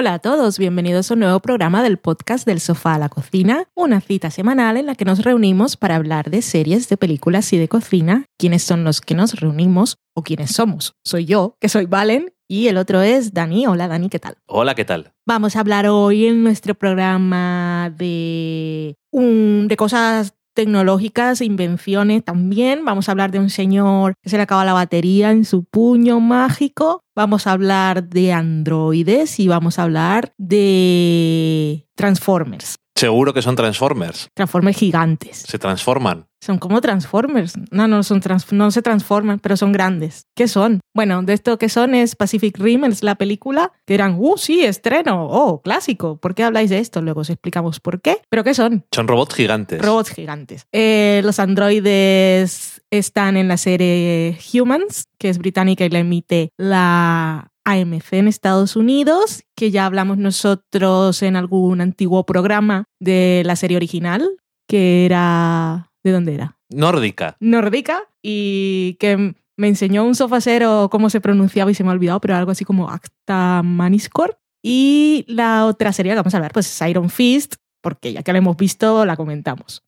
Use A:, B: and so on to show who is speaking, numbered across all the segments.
A: Hola a todos, bienvenidos a un nuevo programa del podcast del sofá a la cocina, una cita semanal en la que nos reunimos para hablar de series, de películas y de cocina. ¿Quiénes son los que nos reunimos o quiénes somos? Soy yo, que soy Valen, y el otro es Dani. Hola Dani, ¿qué tal?
B: Hola, ¿qué tal?
A: Vamos a hablar hoy en nuestro programa de, un, de cosas tecnológicas, invenciones también. Vamos a hablar de un señor que se le acaba la batería en su puño mágico. Vamos a hablar de androides y vamos a hablar de Transformers.
B: Seguro que son Transformers.
A: Transformers gigantes.
B: Se transforman.
A: Son como Transformers. No, no, son trans- no se transforman, pero son grandes. ¿Qué son? Bueno, de esto que son es Pacific Rim, es la película, que eran, uh, sí, estreno, oh, clásico. ¿Por qué habláis de esto? Luego os explicamos por qué. ¿Pero qué son?
B: Son robots gigantes.
A: Robots gigantes. Eh, los androides están en la serie Humans, que es británica y la emite la AMC en Estados Unidos, que ya hablamos nosotros en algún antiguo programa de la serie original, que era... ¿De dónde era?
B: Nórdica.
A: Nórdica, y que me enseñó un sofacero cómo se pronunciaba y se me ha olvidado, pero algo así como Acta Maniscore. Y la otra serie que vamos a hablar, pues es Iron Fist, porque ya que la hemos visto, la comentamos.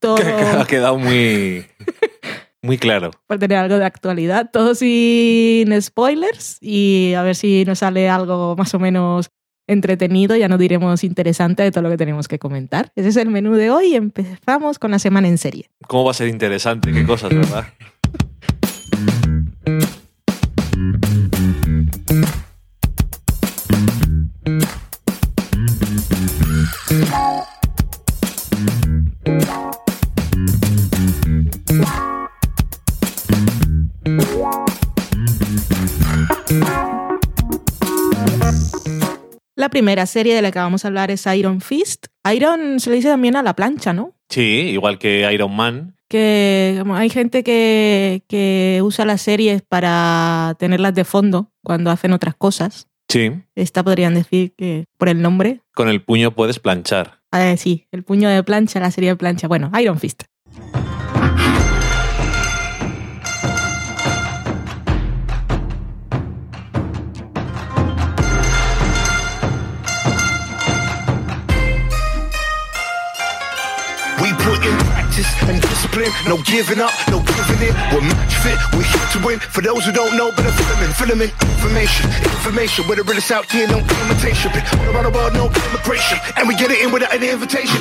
A: Todo
B: que ha quedado muy, muy claro.
A: por tener algo de actualidad, todo sin spoilers y a ver si nos sale algo más o menos entretenido, ya no diremos interesante de todo lo que tenemos que comentar. Ese es el menú de hoy y empezamos con la semana en serie.
B: ¿Cómo va a ser interesante? Qué cosas, ¿verdad?
A: primera serie de la que vamos a hablar es Iron Fist. Iron se le dice también a la plancha, ¿no?
B: Sí, igual que Iron Man.
A: Que hay gente que, que usa las series para tenerlas de fondo cuando hacen otras cosas.
B: Sí.
A: Esta podrían decir que por el nombre.
B: Con el puño puedes planchar.
A: Ah, sí, el puño de plancha, la serie de plancha. Bueno, Iron Fist.
C: Put in practice and discipline, no giving up, no giving in. We're match fit, we're here to win. For those who don't know, better filament, filament, information, information. We're the realest out here, no imitation. Been all around the world, no immigration, and we get it in without an invitation.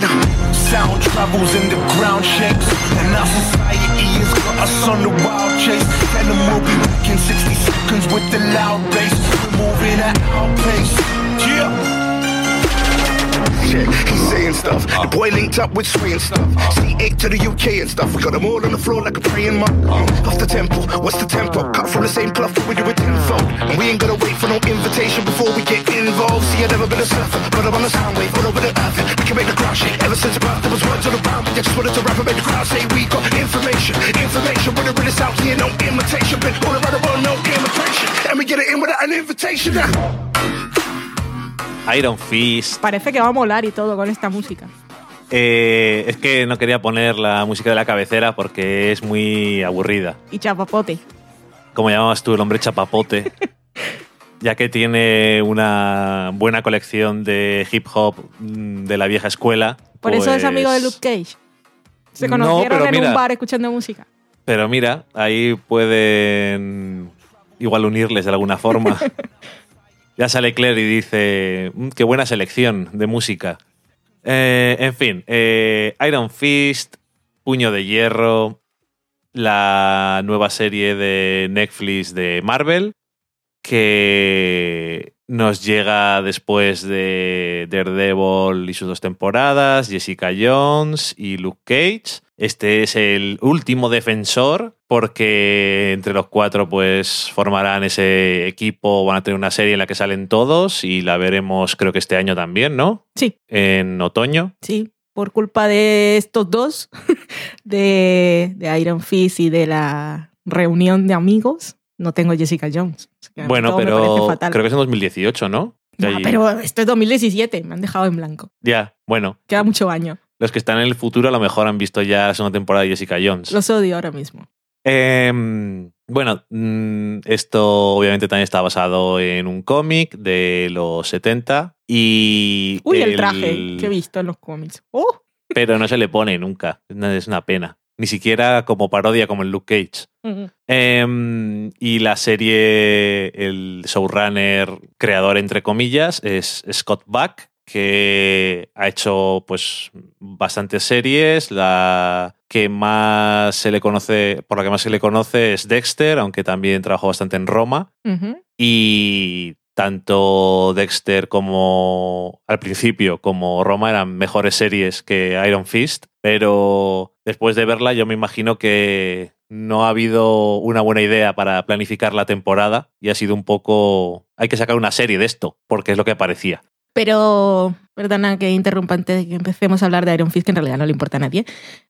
C: Sound travels in the ground shakes, and our society has got us on the wild chase. Them we'll be back in 60 seconds with the loud bass. We're moving at our pace. Shit, he's saying stuff. The boy linked up with Sway and stuff. C8 to the UK and stuff. We got them all on the floor like a praying monk. Off the tempo, what's the tempo? Cut from the same cloth, we do it tenfold. And we ain't gonna wait for no invitation before we get involved. See, I've never been a surfer, but I'm on the sound wave, all over the earth. We can make the crowd shake. Ever since birth, there was words on the ground. I just wanted to rap and make the crowd say we got information. Information, we're the realest out here, no imitation. Been all around the world, no immigration. And we get it in without an invitation now.
B: Iron Fist.
A: Parece que va a molar y todo con esta música.
B: Eh, es que no quería poner la música de la cabecera porque es muy aburrida.
A: Y chapapote.
B: Como llamabas tú, el hombre chapapote. ya que tiene una buena colección de hip hop mm, de la vieja escuela.
A: Por eso es
B: pues-
A: amigo de Luke Cage. Se
B: No,
A: conocieron en
B: mira.
A: un bar escuchando música.
B: Pero mira, ahí pueden igual unirles de alguna forma. ya sale Claire y dice, "Mm, qué buena selección de música. Eh, en fin, eh, Iron Fist, Puño de Hierro, la nueva serie de Netflix de Marvel, que nos llega después de Daredevil y sus dos temporadas, Jessica Jones y Luke Cage. Este es el último defensor porque entre los cuatro pues formarán ese equipo, van a tener una serie en la que salen todos y la veremos creo que este año también, ¿no?
A: Sí,
B: En otoño.
A: sí. Por culpa de estos dos, de, de Iron Fist y de la reunión de amigos, no tengo Jessica Jones.
B: Bueno, pero creo que es en 2018, ¿no? Ahí-
A: pero esto es 2017, me han dejado en blanco.
B: Ya, bueno.
A: Queda mucho año.
B: Los que están en el futuro a lo mejor han visto ya la segunda temporada de Jessica Jones.
A: Los odio ahora mismo.
B: Em, Bueno, mm, esto obviamente también está basado en un cómic de los 70 y...
A: Uy, el, traje que he visto en los cómics. ¡Oh!
B: Pero no se le pone nunca, es una pena. Ni siquiera como parodia como el Luke Cage. Em, y la serie, el showrunner, creador entre comillas, es Scott Buck, que ha hecho pues bastantes series. La que más se le conoce, por la que más se le conoce es Dexter, aunque también trabajó bastante en Roma. Y tanto Dexter como al principio como Roma eran mejores series que Iron Fist, pero después de verla yo me imagino que no ha habido una buena idea para planificar la temporada y ha sido un poco hay que sacar una serie de esto, porque es lo que parecía.
A: Pero, perdona que interrumpa antes de que empecemos a hablar de Iron Fist, que en realidad no le importa a nadie.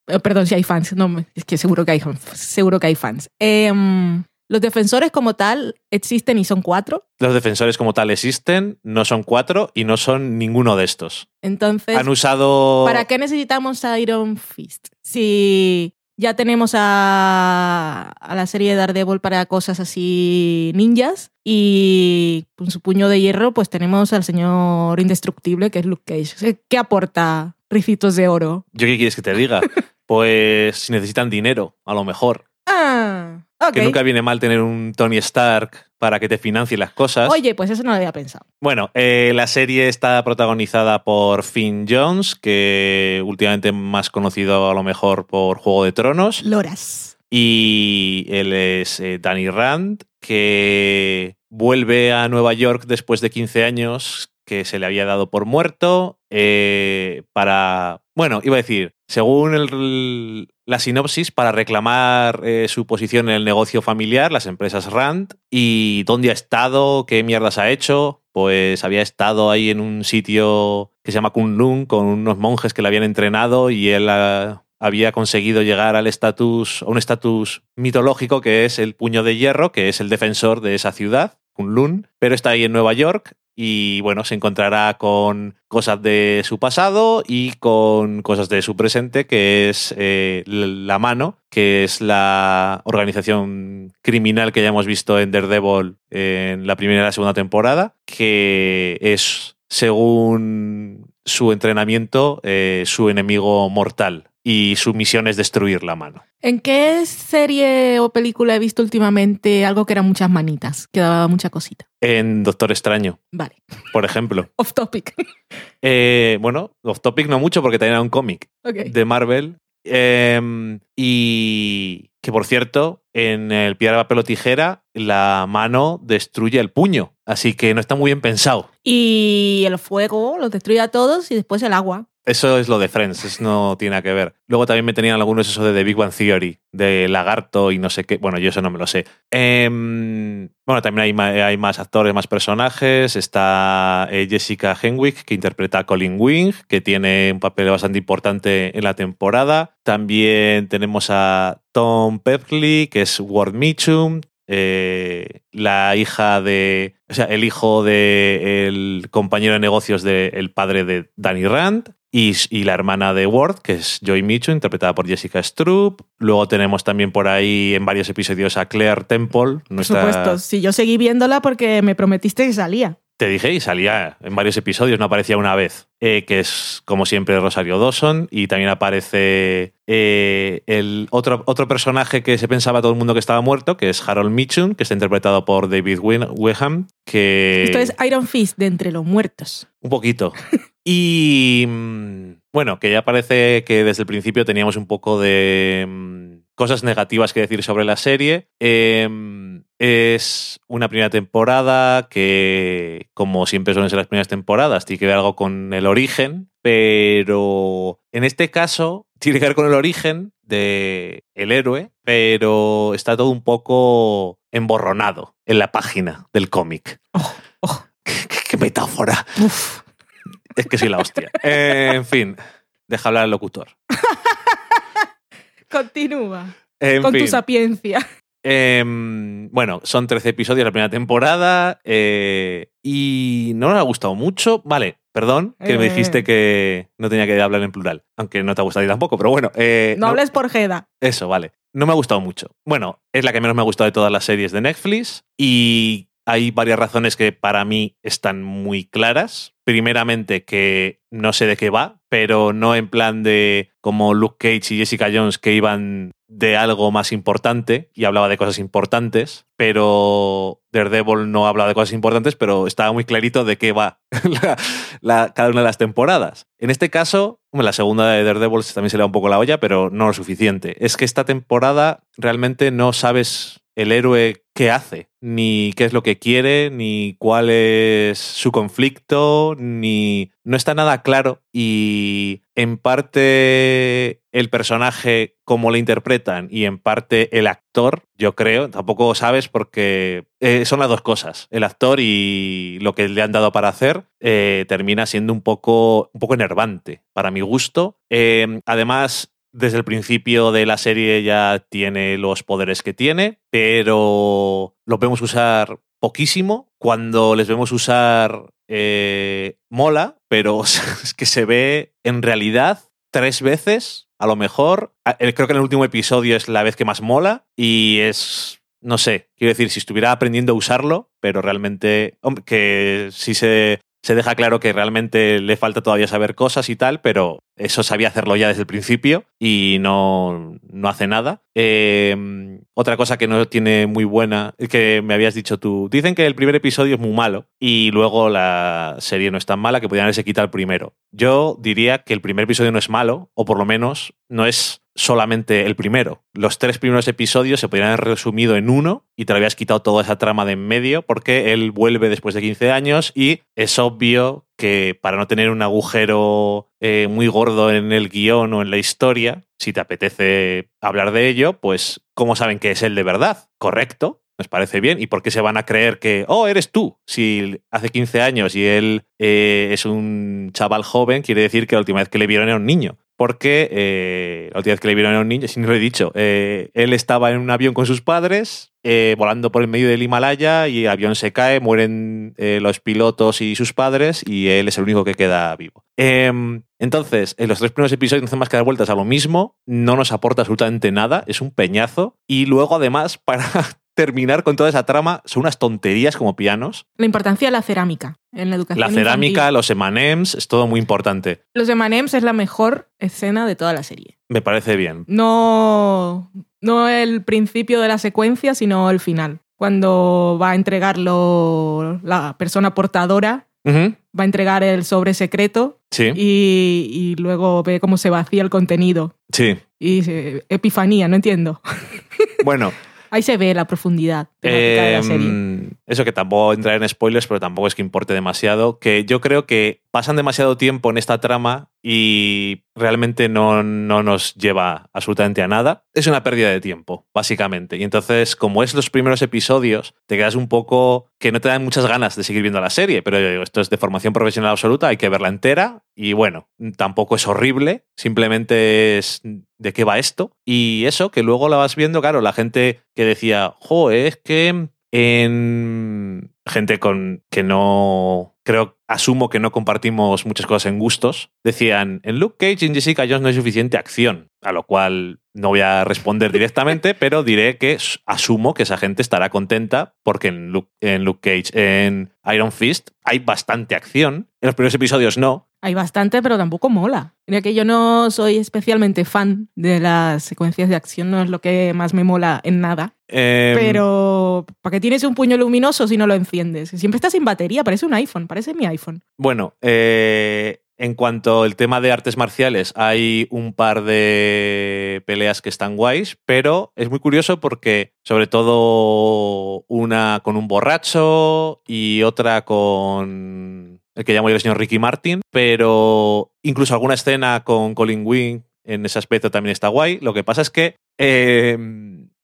A: Eh, perdón si hay fans, no, es que seguro que hay, seguro que hay fans. Em, los defensores como tal existen y son cuatro.
B: Los defensores como tal existen, no son cuatro y no son ninguno de estos.
A: Entonces,
B: han usado...
A: ¿para qué necesitamos a Iron Fist? Si ya tenemos a, la serie de Daredevil para cosas así ninjas. Y con su puño de hierro, pues tenemos al señor indestructible, que es Luke Cage. ¿Qué aporta Ricitos de Oro?
B: ¿Yo qué quieres que te diga? pues si necesitan dinero, a lo mejor.
A: Ah,
B: Que nunca viene mal tener un Tony Stark para que te financie las cosas.
A: Oye, pues eso no lo había pensado.
B: Bueno, eh, la serie está protagonizada por Finn Jones, que últimamente más conocido a lo mejor por Juego de Tronos.
A: Loras.
B: Y él es eh, Danny Rand, que vuelve a Nueva York después de 15 años que se le había dado por muerto eh, para, bueno, iba a decir, según la sinopsis, para reclamar eh, su posición en el negocio familiar, las empresas Rand, y dónde ha estado, qué mierdas ha hecho, pues había estado ahí en un sitio que se llama Kunlun con unos monjes que le habían entrenado y él había conseguido llegar al estatus, a un estatus mitológico que es el puño de hierro, que es el defensor de esa ciudad, Kunlun, pero está ahí en Nueva York y bueno, se encontrará con cosas de su pasado y con cosas de su presente, que es eh, La Mano, que es la organización criminal que ya hemos visto en Daredevil en la primera y la segunda temporada, que es, según su entrenamiento, eh, su enemigo mortal y su misión es destruir la mano.
A: ¿En qué serie o película he visto últimamente algo que eran muchas manitas, que daba mucha cosita?
B: En Doctor Extraño.
A: Vale.
B: Por ejemplo.
A: off topic.
B: Eh, bueno, off topic no mucho porque también era un cómic de Marvel. Em, y que por cierto, en el piedra, papel o tijera, la mano destruye el puño. Así que no está muy bien pensado.
A: Y el fuego los destruye a todos y después el agua.
B: Eso es lo de Friends, eso no tiene nada que ver. Luego también me tenían algunos eso de The Big One Theory, de Lagarto y no sé qué. Bueno, yo eso no me lo sé. Em, bueno, también hay, más actores, más personajes. Está eh, Jessica Henwick, que interpreta a Colin Wing, que tiene un papel bastante importante en la temporada. También tenemos a Tom Pepley, que es Ward Mitchum. Eh, la hija de. O sea, el hijo del compañero de negocios del padre de Danny Rand. Y, la hermana de Ward, que es Joy Mitchum, interpretada por Jessica Stroop. Luego tenemos también por ahí en varios episodios a Claire Temple.
A: Por supuesto, sí, yo seguí viéndola porque me prometiste que salía.
B: Te dije y salía en varios episodios, no aparecía una vez, eh, que es como siempre Rosario Dawson y también aparece eh, el otro, otro personaje que se pensaba todo el mundo que estaba muerto, que es Harold Mitchum, que está interpretado por David Weham, que...
A: Esto es Iron Fist de entre los muertos.
B: Un poquito. y mm, bueno, que ya parece que desde el principio teníamos un poco de mm, cosas negativas que decir sobre la serie. Em, es una primera temporada que, como siempre suelen ser las primeras temporadas, tiene que ver algo con el origen, pero en este caso tiene que ver con el origen del el héroe, pero está todo un poco emborronado en la página del cómic.
A: Oh, oh.
B: ¿Qué, metáfora! Es que soy la hostia. en fin, deja hablar al locutor.
A: Continúa. con tu sapiencia.
B: Em, bueno, son 13 episodios de la primera temporada eh, y no me ha gustado mucho. Vale, perdón, que me
A: Eh.
B: dijiste que no tenía que hablar en plural, aunque no te ha gustado a ti tampoco, pero bueno. eh,
A: No hables por Jeda.
B: Eso, vale. No me ha gustado mucho. Bueno, es la que menos me ha gustado de todas las series de Netflix y hay varias razones que para mí están muy claras. Primeramente que no sé de qué va, pero no en plan de como Luke Cage y Jessica Jones que iban de algo más importante y hablaba de cosas importantes, pero Daredevil no hablaba de cosas importantes, pero estaba muy clarito de qué va cada una de las temporadas. En este caso, la segunda de Daredevil también se le da un poco la olla, pero no lo suficiente. Es que esta temporada realmente no sabes el héroe qué hace, ni qué es lo que quiere, ni cuál es su conflicto, ni... No está nada claro y en parte el personaje, cómo le interpretan, y en parte el actor, yo creo, tampoco sabes porque eh, son las dos cosas. El actor y lo que le han dado para hacer eh, termina siendo un poco, un poco enervante para mi gusto. Eh, además, desde el principio de la serie ya tiene los poderes que tiene, pero los vemos usar poquísimo. Cuando les vemos usar, eh, mola, pero es que se ve en realidad tres veces, a lo mejor. A- eh, Creo que en el último episodio es la vez que más mola y es, no sé, quiero decir, si estuviera aprendiendo a usarlo, pero realmente, hombre, que sí se, se deja claro que realmente le falta todavía saber cosas y tal, pero eso sabía hacerlo ya desde el principio y no, no hace nada. Eh, otra cosa que no tiene muy buena, que me habías dicho tú, dicen que el primer episodio es muy malo y luego la serie no es tan mala que podrían haberse quitado el primero. Yo diría que el primer episodio no es malo, o por lo menos no es solamente el primero. Los tres primeros episodios se podrían haber resumido en uno y te lo habías quitado toda esa trama de en medio porque él vuelve después de 15 años y es obvio que para no tener un agujero eh, muy gordo en el guion o en la historia, si te apetece hablar de ello, pues ¿cómo saben que es él de verdad? Correcto, nos parece bien. ¿Y por qué se van a creer que, oh, eres tú? Si hace 15 años y él eh, es un chaval joven, quiere decir que la última vez que le vieron era un niño. Porque eh, la última vez que le vieron era un niño, si no lo he dicho, eh, él estaba en un avión con sus padres, eh, volando por el medio del Himalaya y el avión se cae, mueren los pilotos y sus padres y él es el único que queda vivo. Em, entonces, en los tres primeros episodios no hacen más que dar vueltas a lo mismo, no nos aporta absolutamente nada, es un peñazo y luego además para terminar con toda esa trama son unas tonterías como pianos.
A: La importancia de la cerámica en la educación.
B: La cerámica,
A: infantil.
B: los emanems, es todo muy importante.
A: Los de Manems es la mejor escena de toda la serie.
B: Me parece bien.
A: No, no el principio de la secuencia, sino el final. Cuando va a entregarlo la persona portadora, va a entregar el sobre secreto
B: Sí,
A: y, y luego ve cómo se vacía el contenido.
B: sí.
A: Y se- epifanía, no entiendo.
B: Bueno,
A: Ahí se ve la profundidad de la serie.
B: Em, eso que tampoco entrar en spoilers, pero tampoco es que importe demasiado. Que yo creo que pasan demasiado tiempo en esta trama y realmente no, no nos lleva absolutamente a nada. Es una pérdida de tiempo, básicamente. Y entonces, como es los primeros episodios, te quedas un poco que no te dan muchas ganas de seguir viendo la serie. Pero yo digo, esto es de formación profesional absoluta, hay que verla entera. Y bueno, tampoco es horrible, simplemente es de qué va esto. Y eso, que luego la vas viendo, claro, la gente que decía, jo, es que en gente con que no creo asumo que no compartimos muchas cosas en gustos decían en Luke Cage y en Jessica Jones no hay suficiente acción a lo cual no voy a responder directamente pero diré que asumo que esa gente estará contenta porque en Luke, en Luke Cage en Iron Fist hay bastante acción en los primeros episodios no
A: Hay bastante, pero tampoco mola. Mira que yo no soy especialmente fan de las secuencias de acción, no es lo que más me mola en nada.
B: Em,
A: Pero, ¿para qué tienes un puño luminoso si no lo enciendes? Siempre está sin batería, parece un iPhone, parece mi
B: Bueno, eh, en cuanto al tema de artes marciales, hay un par de peleas que están guays, pero es muy curioso porque sobre todo una con un borracho y otra con el que llamo yo el señor Ricky Martin, pero incluso alguna escena con Colin Wing en ese aspecto también está guay. Lo que pasa es que eh,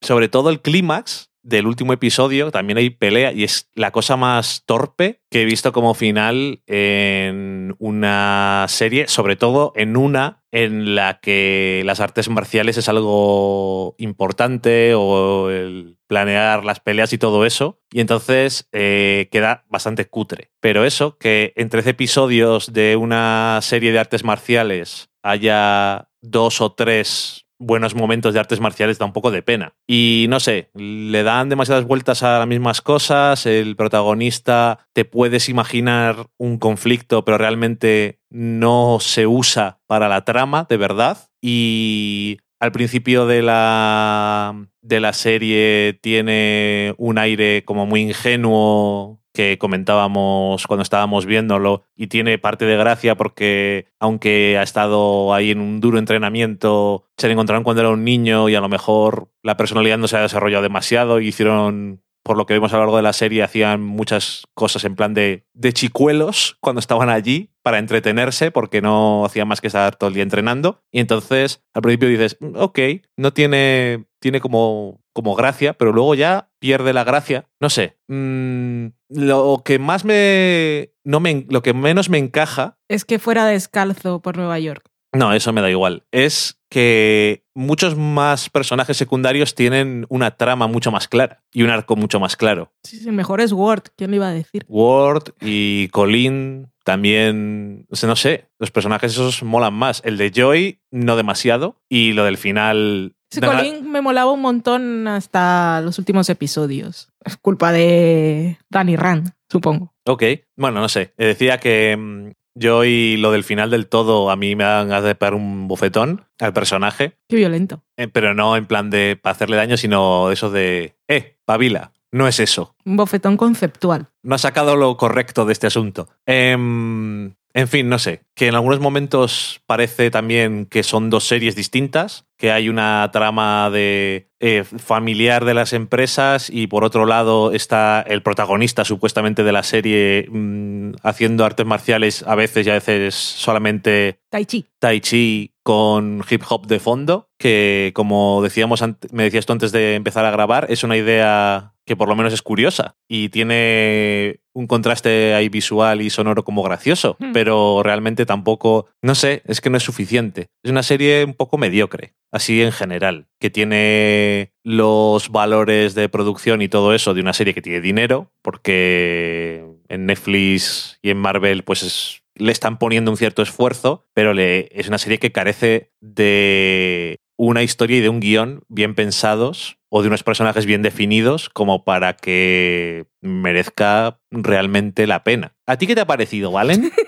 B: sobre todo el clímax del último episodio también hay pelea y es la cosa más torpe que he visto como final en una serie, sobre todo en una en la que las artes marciales es algo importante o el planear las peleas y todo eso. Y entonces eh, queda bastante cutre. Pero eso, que en 13 episodios de una serie de artes marciales haya dos o tres buenos momentos de artes marciales da un poco de pena. Y no sé, le dan demasiadas vueltas a las mismas cosas, el protagonista te puedes imaginar un conflicto, pero realmente no se usa para la trama, de verdad. Y al principio de la, de la serie tiene un aire como muy ingenuo que comentábamos cuando estábamos viéndolo y tiene parte de gracia porque aunque ha estado ahí en un duro entrenamiento, se le encontraron cuando era un niño y a lo mejor la personalidad no se ha desarrollado demasiado y hicieron por lo que vemos a lo largo de la serie, hacían muchas cosas en plan de, de chicuelos cuando estaban allí para entretenerse, porque no hacían más que estar todo el día entrenando. Y entonces al principio dices, mm, ok, no tiene, tiene como, como gracia, pero luego ya pierde la gracia. No sé. Mm, lo que más me, no me. Lo que menos me encaja.
A: Es que fuera descalzo por Nueva York.
B: No, eso me da igual. Es que muchos más personajes secundarios tienen una trama mucho más clara y un arco mucho más claro.
A: Sí, sí, mejor es Ward, ¿quién lo iba a decir?
B: Ward y Colin también, o sea, no sé, los personajes esos molan más. El de Joy no demasiado y lo del final...
A: Ese Colin me molaba un montón hasta los últimos episodios. Es culpa de Danny Rand, supongo.
B: Ok, bueno, no sé. Decía que mm, yo y lo del final del todo a mí me dan ganas de pegar un bofetón al personaje.
A: Qué violento.
B: Eh, pero no en plan de para hacerle daño, sino eso de, eh, pavila. No es eso.
A: Un bofetón conceptual.
B: No ha sacado lo correcto de este asunto. Em, en fin, no sé. Que en algunos momentos parece también que son dos series distintas, que hay una trama de eh, familiar de las empresas y por otro lado está el protagonista supuestamente de la serie mm, haciendo artes marciales a veces y a veces solamente
A: Tai Chi.
B: Tai Chi con hip hop de fondo, que como decíamos, me decías tú antes de empezar a grabar, es una idea que por lo menos es curiosa y tiene un contraste ahí visual y sonoro como gracioso,
A: Hmm.
B: pero realmente tampoco, no sé, es que no es suficiente. Es una serie un poco mediocre, así en general, que tiene los valores de producción y todo eso de una serie que tiene dinero, porque en Netflix y en Marvel pues es- le están poniendo un cierto esfuerzo, pero le, es una serie que carece de una historia y de un guion bien pensados o de unos personajes bien definidos como para que merezca realmente la pena. ¿A ti qué te ha parecido, Valen?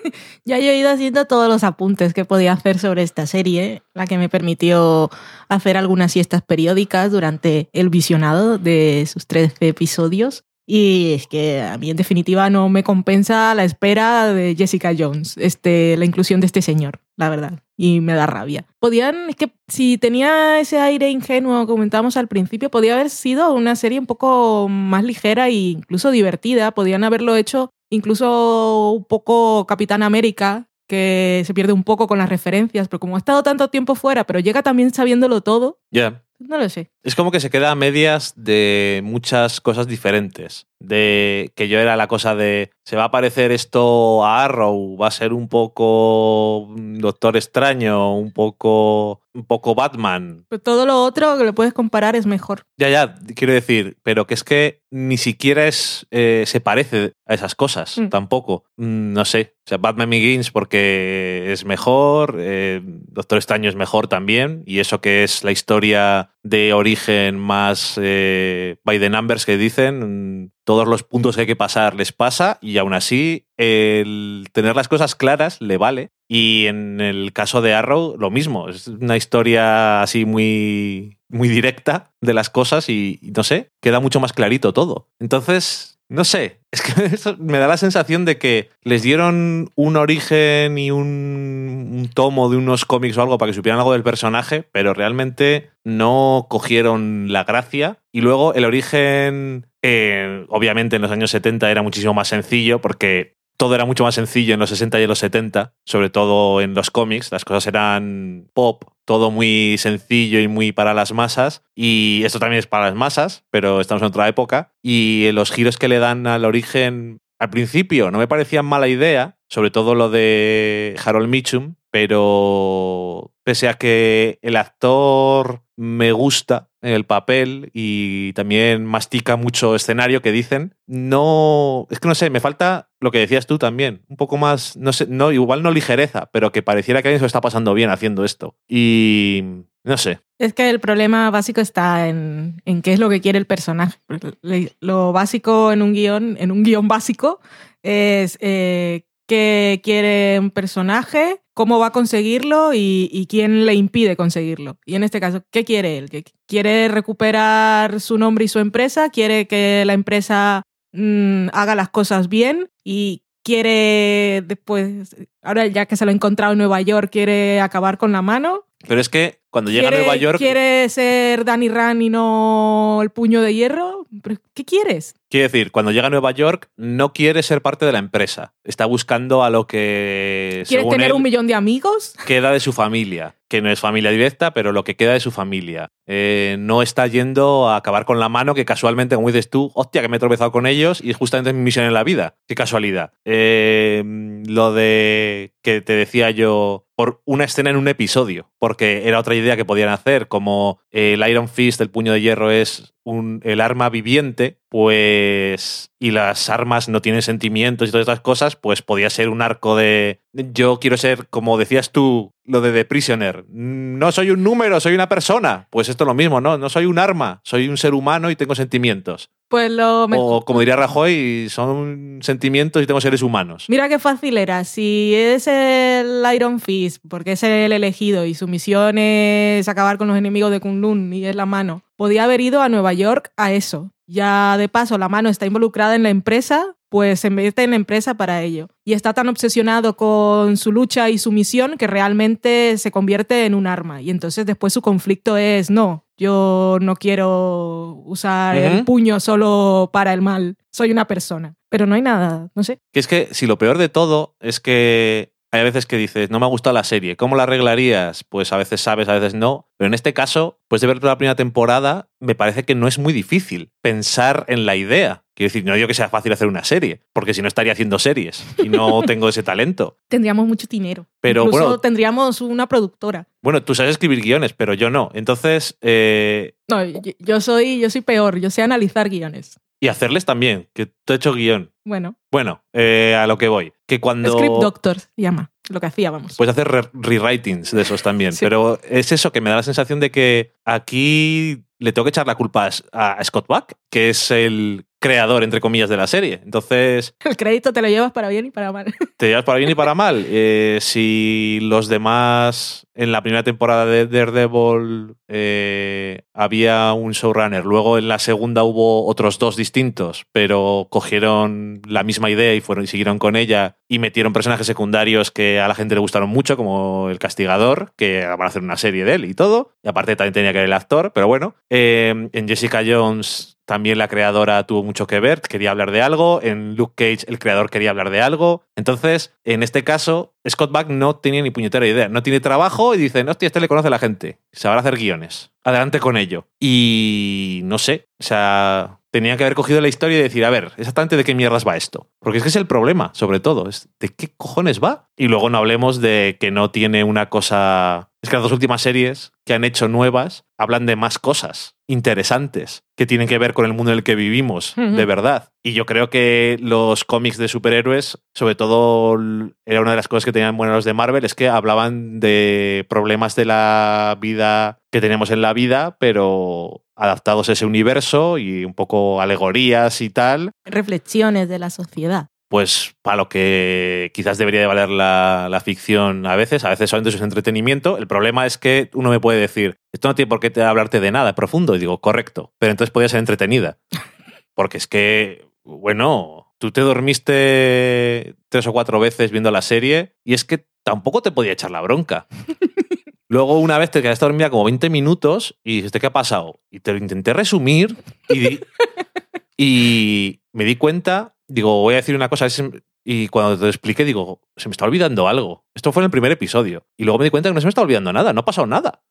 A: Ya he ido haciendo todos los apuntes que podía hacer sobre esta serie, la que me permitió hacer algunas siestas periódicas durante el visionado de sus 13 episodios. Y es que a mí en definitiva no me compensa la espera de Jessica Jones, este, la inclusión de este señor, la verdad. Y me da rabia. Podían, es que si tenía ese aire ingenuo que comentábamos al principio, podía haber sido una serie un poco más ligera e incluso divertida. Podían haberlo hecho incluso un poco Capitán América, que se pierde un poco con las referencias, pero como ha estado tanto tiempo fuera, pero llega también sabiéndolo todo,
B: Ya.
A: No lo sé.
B: Es como que se queda a medias de muchas cosas diferentes. De que yo era la cosa de se va a parecer esto a Arrow, va a ser un poco Doctor Extraño, un poco un poco Batman.
A: Pero todo lo otro que lo puedes comparar es mejor.
B: Ya, ya, quiero decir, pero que es que ni siquiera es eh, se parece a esas cosas,
A: Mm.
B: tampoco. Mm, No sé, o sea, Batman Begins porque es mejor, eh, Doctor Extraño es mejor también, y eso que es la historia de origen más eh, by the numbers que dicen, todos los puntos que hay que pasar les pasa, y aún así el tener las cosas claras le vale. Y en el caso de Arrow, lo mismo. Es una historia así muy, muy directa de las cosas y no sé, queda mucho más clarito todo. Entonces, no sé, es que me da la sensación de que les dieron un origen y un, un tomo de unos cómics o algo para que supieran algo del personaje, pero realmente no cogieron la gracia. Y luego el origen, eh, obviamente en los años 70 era muchísimo más sencillo porque todo era mucho más sencillo en los 60 y en los 70, sobre todo en los cómics, las cosas eran pop, todo muy sencillo y muy para las masas, y esto también es para las masas, pero estamos en otra época, y los giros que le dan al origen, al principio no me parecían mala idea, sobre todo lo de Harold Mitchum, pero pese a que el actor me gusta en el papel y también mastica mucho escenario que dicen, no, es que no sé, me falta lo que decías tú también, un poco más, no sé, no, igual no ligereza, pero que pareciera que alguien se lo está pasando bien haciendo esto. Y no sé.
A: Es que el problema básico está en, en qué es lo que quiere el personaje. Lo básico en un guion, en un guion básico, es eh, qué quiere un personaje, cómo va a conseguirlo y, quién le impide conseguirlo. Y en este caso, ¿qué quiere él? ¿Quiere recuperar su nombre y su empresa? ¿Quiere que la empresa mm, haga las cosas bien? ¿Y quiere después, ahora ya que se lo ha encontrado en Nueva York, quiere acabar con la mano?
B: Pero es que cuando llega a Nueva York...
A: ¿Quiere ser Danny Rand y no el puño de hierro? ¿Qué quieres?
B: Quiere decir, cuando llega a Nueva York no quiere ser parte de la empresa. Está buscando a lo que...
A: ¿Quiere tener un millón de amigos?
B: Queda de su familia, que no es familia directa, pero lo que queda de su familia. Eh, no está yendo a acabar con la mano, que casualmente, como dices tú, hostia, que me he tropezado con ellos y es justamente mi misión en la vida. Qué casualidad. Eh, lo de que te decía yo por una escena en un episodio, porque era otra idea que podían hacer, como el Iron Fist, el puño de hierro, es un, el arma viviente, pues, y las armas no tienen sentimientos y todas estas cosas, pues podía ser un arco de, yo quiero ser, como decías tú, lo de The Prisoner, no soy un número, soy una persona, pues esto es lo mismo, ¿no? No soy un arma, soy un ser humano y tengo sentimientos.
A: Pues lo
B: O como diría Rajoy, son sentimientos y tengo seres humanos.
A: Mira qué fácil era. Si es el Iron Fist, porque es el elegido y su misión es acabar con los enemigos de Kunlun y es la mano, podía haber ido a Nueva York a eso. Ya de paso, la mano está involucrada en la empresa, pues se mete en la empresa para ello. Y está tan obsesionado con su lucha y su misión que realmente se convierte en un arma. Y entonces después su conflicto es, no, yo no quiero usar el puño solo para el mal. Soy una persona. Pero no hay nada, no sé.
B: Que es que si lo peor de todo es que hay veces que dices, no me ha gustado la serie, ¿cómo la arreglarías? Pues a veces sabes, a veces no. Pero en este caso, pues de ver toda la primera temporada, me parece que no es muy difícil pensar en la idea. Quiero decir, no digo que sea fácil hacer una serie, porque si no estaría haciendo series y no tengo ese talento.
A: Tendríamos mucho dinero.
B: Pero
A: Incluso
B: bueno,
A: tendríamos una productora.
B: Bueno, tú sabes escribir guiones, pero yo no. Entonces. Eh...
A: No, yo, yo, soy, yo soy peor, yo sé analizar guiones.
B: Y hacerles también, que tú has hecho guion.
A: Bueno.
B: Bueno, eh, a lo que voy. Que cuando.
A: Script Doctor se llama, lo que hacía, vamos.
B: Puedes hacer re rewritings de esos también. sí. Pero es eso que me da la sensación de que aquí le tengo que echar la culpa a Scott Buck, que es el creador, entre comillas, de la serie. Entonces...
A: El crédito te lo llevas para bien y para mal.
B: Te llevas para bien y para mal. Eh, si los demás en la primera temporada de Daredevil eh, había un showrunner, luego en la segunda hubo otros dos distintos, pero cogieron la misma idea y fueron y siguieron con ella y metieron personajes secundarios que a la gente le gustaron mucho, como el castigador, que van a hacer una serie de él y todo. Y aparte también tenía que ver el actor, pero bueno. Eh, en Jessica Jones también la creadora tuvo mucho que ver, quería hablar de algo. En Luke Cage, el creador quería hablar de algo. Entonces, en este caso, Scott Buck no tenía ni puñetera idea. No tiene trabajo y dice, hostia, este le conoce a la gente. A hacer guiones. Adelante con ello. Y no sé, o sea, tenía que haber cogido la historia y decir, a ver, exactamente de qué mierdas va esto. Porque es que es el problema, sobre todo, es de qué cojones va. Y luego no hablemos de que no tiene una cosa... Es que las dos últimas series que han hecho nuevas hablan de más cosas interesantes que tienen que ver con el mundo en el que vivimos, uh -huh. de verdad. Y yo creo que los cómics de superhéroes, sobre todo era una de las cosas que tenían buenos los de Marvel, es que hablaban de problemas de la vida que tenemos en la vida, pero adaptados a ese universo y un poco alegorías y tal.
A: Reflexiones de la sociedad
B: pues para lo que quizás debería de valer la, la, ficción a veces, a veces solamente es entretenimiento. El problema es que uno me puede decir, esto no tiene por qué hablarte de nada profundo, y digo, correcto, pero entonces podría ser entretenida. Porque es que, bueno, tú te dormiste tres o cuatro veces viendo la serie y es que tampoco te podía echar la bronca. Luego una vez te quedaste dormida como 20 minutos y dijiste, ¿qué ha pasado? Y te lo intenté resumir y, di y me di cuenta digo, voy a decir una cosa, Y cuando te lo expliqué, digo, se me está olvidando algo. Esto fue en el primer episodio. Y luego me di cuenta que no se me está olvidando nada, no ha pasado nada.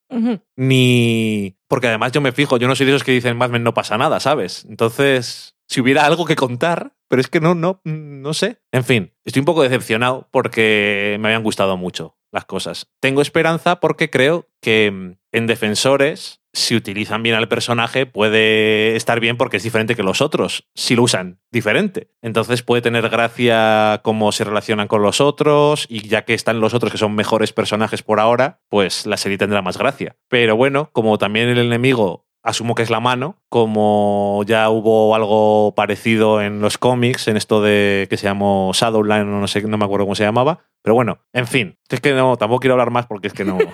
B: Ni. Porque además yo me fijo, yo no soy de esos que dicen Mad Men no pasa nada, ¿sabes? Entonces, si hubiera algo que contar, pero es que no, no, no sé. En fin, estoy un poco decepcionado porque me habían gustado mucho las cosas. Tengo esperanza porque creo que mm, en Defensores, si utilizan bien al personaje, puede estar bien porque es diferente que los otros, si lo usan diferente. Entonces puede tener gracia cómo se relacionan con los otros y ya que están los otros que son mejores personajes por ahora, pues la serie tendrá más gracia. Pero bueno, como también el enemigo asumo que es la mano, como ya hubo algo parecido en los cómics, en esto de que se llamó Shadowline, no sé, no me acuerdo cómo se llamaba, pero bueno, en fin, es que no, tampoco quiero hablar más porque es que no.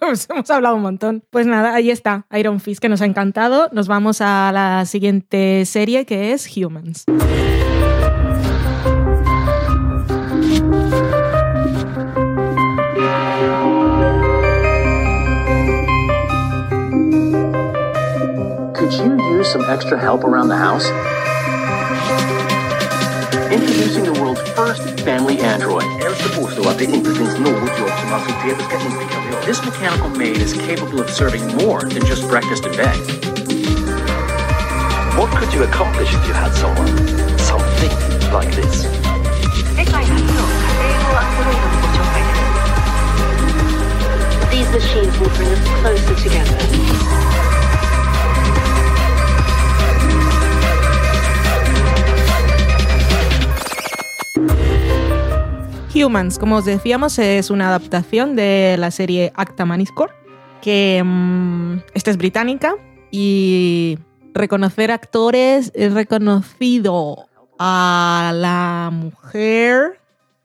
A: Pues hemos hablado un montón. Pues nada, ahí está, Iron Fist, que nos ha encantado. Nos vamos a la siguiente serie, que es Humans.
D: extra help around the house? Introducing the world's first family android. This mechanical maid is capable of serving more than just breakfast and bed.
E: What could you accomplish if you had someone, something like this?
F: These machines will bring us closer together.
A: Humans, como os decíamos, es una adaptación de la serie Acta Maniscore, que mm, esta es británica y reconocer actores he reconocido a la mujer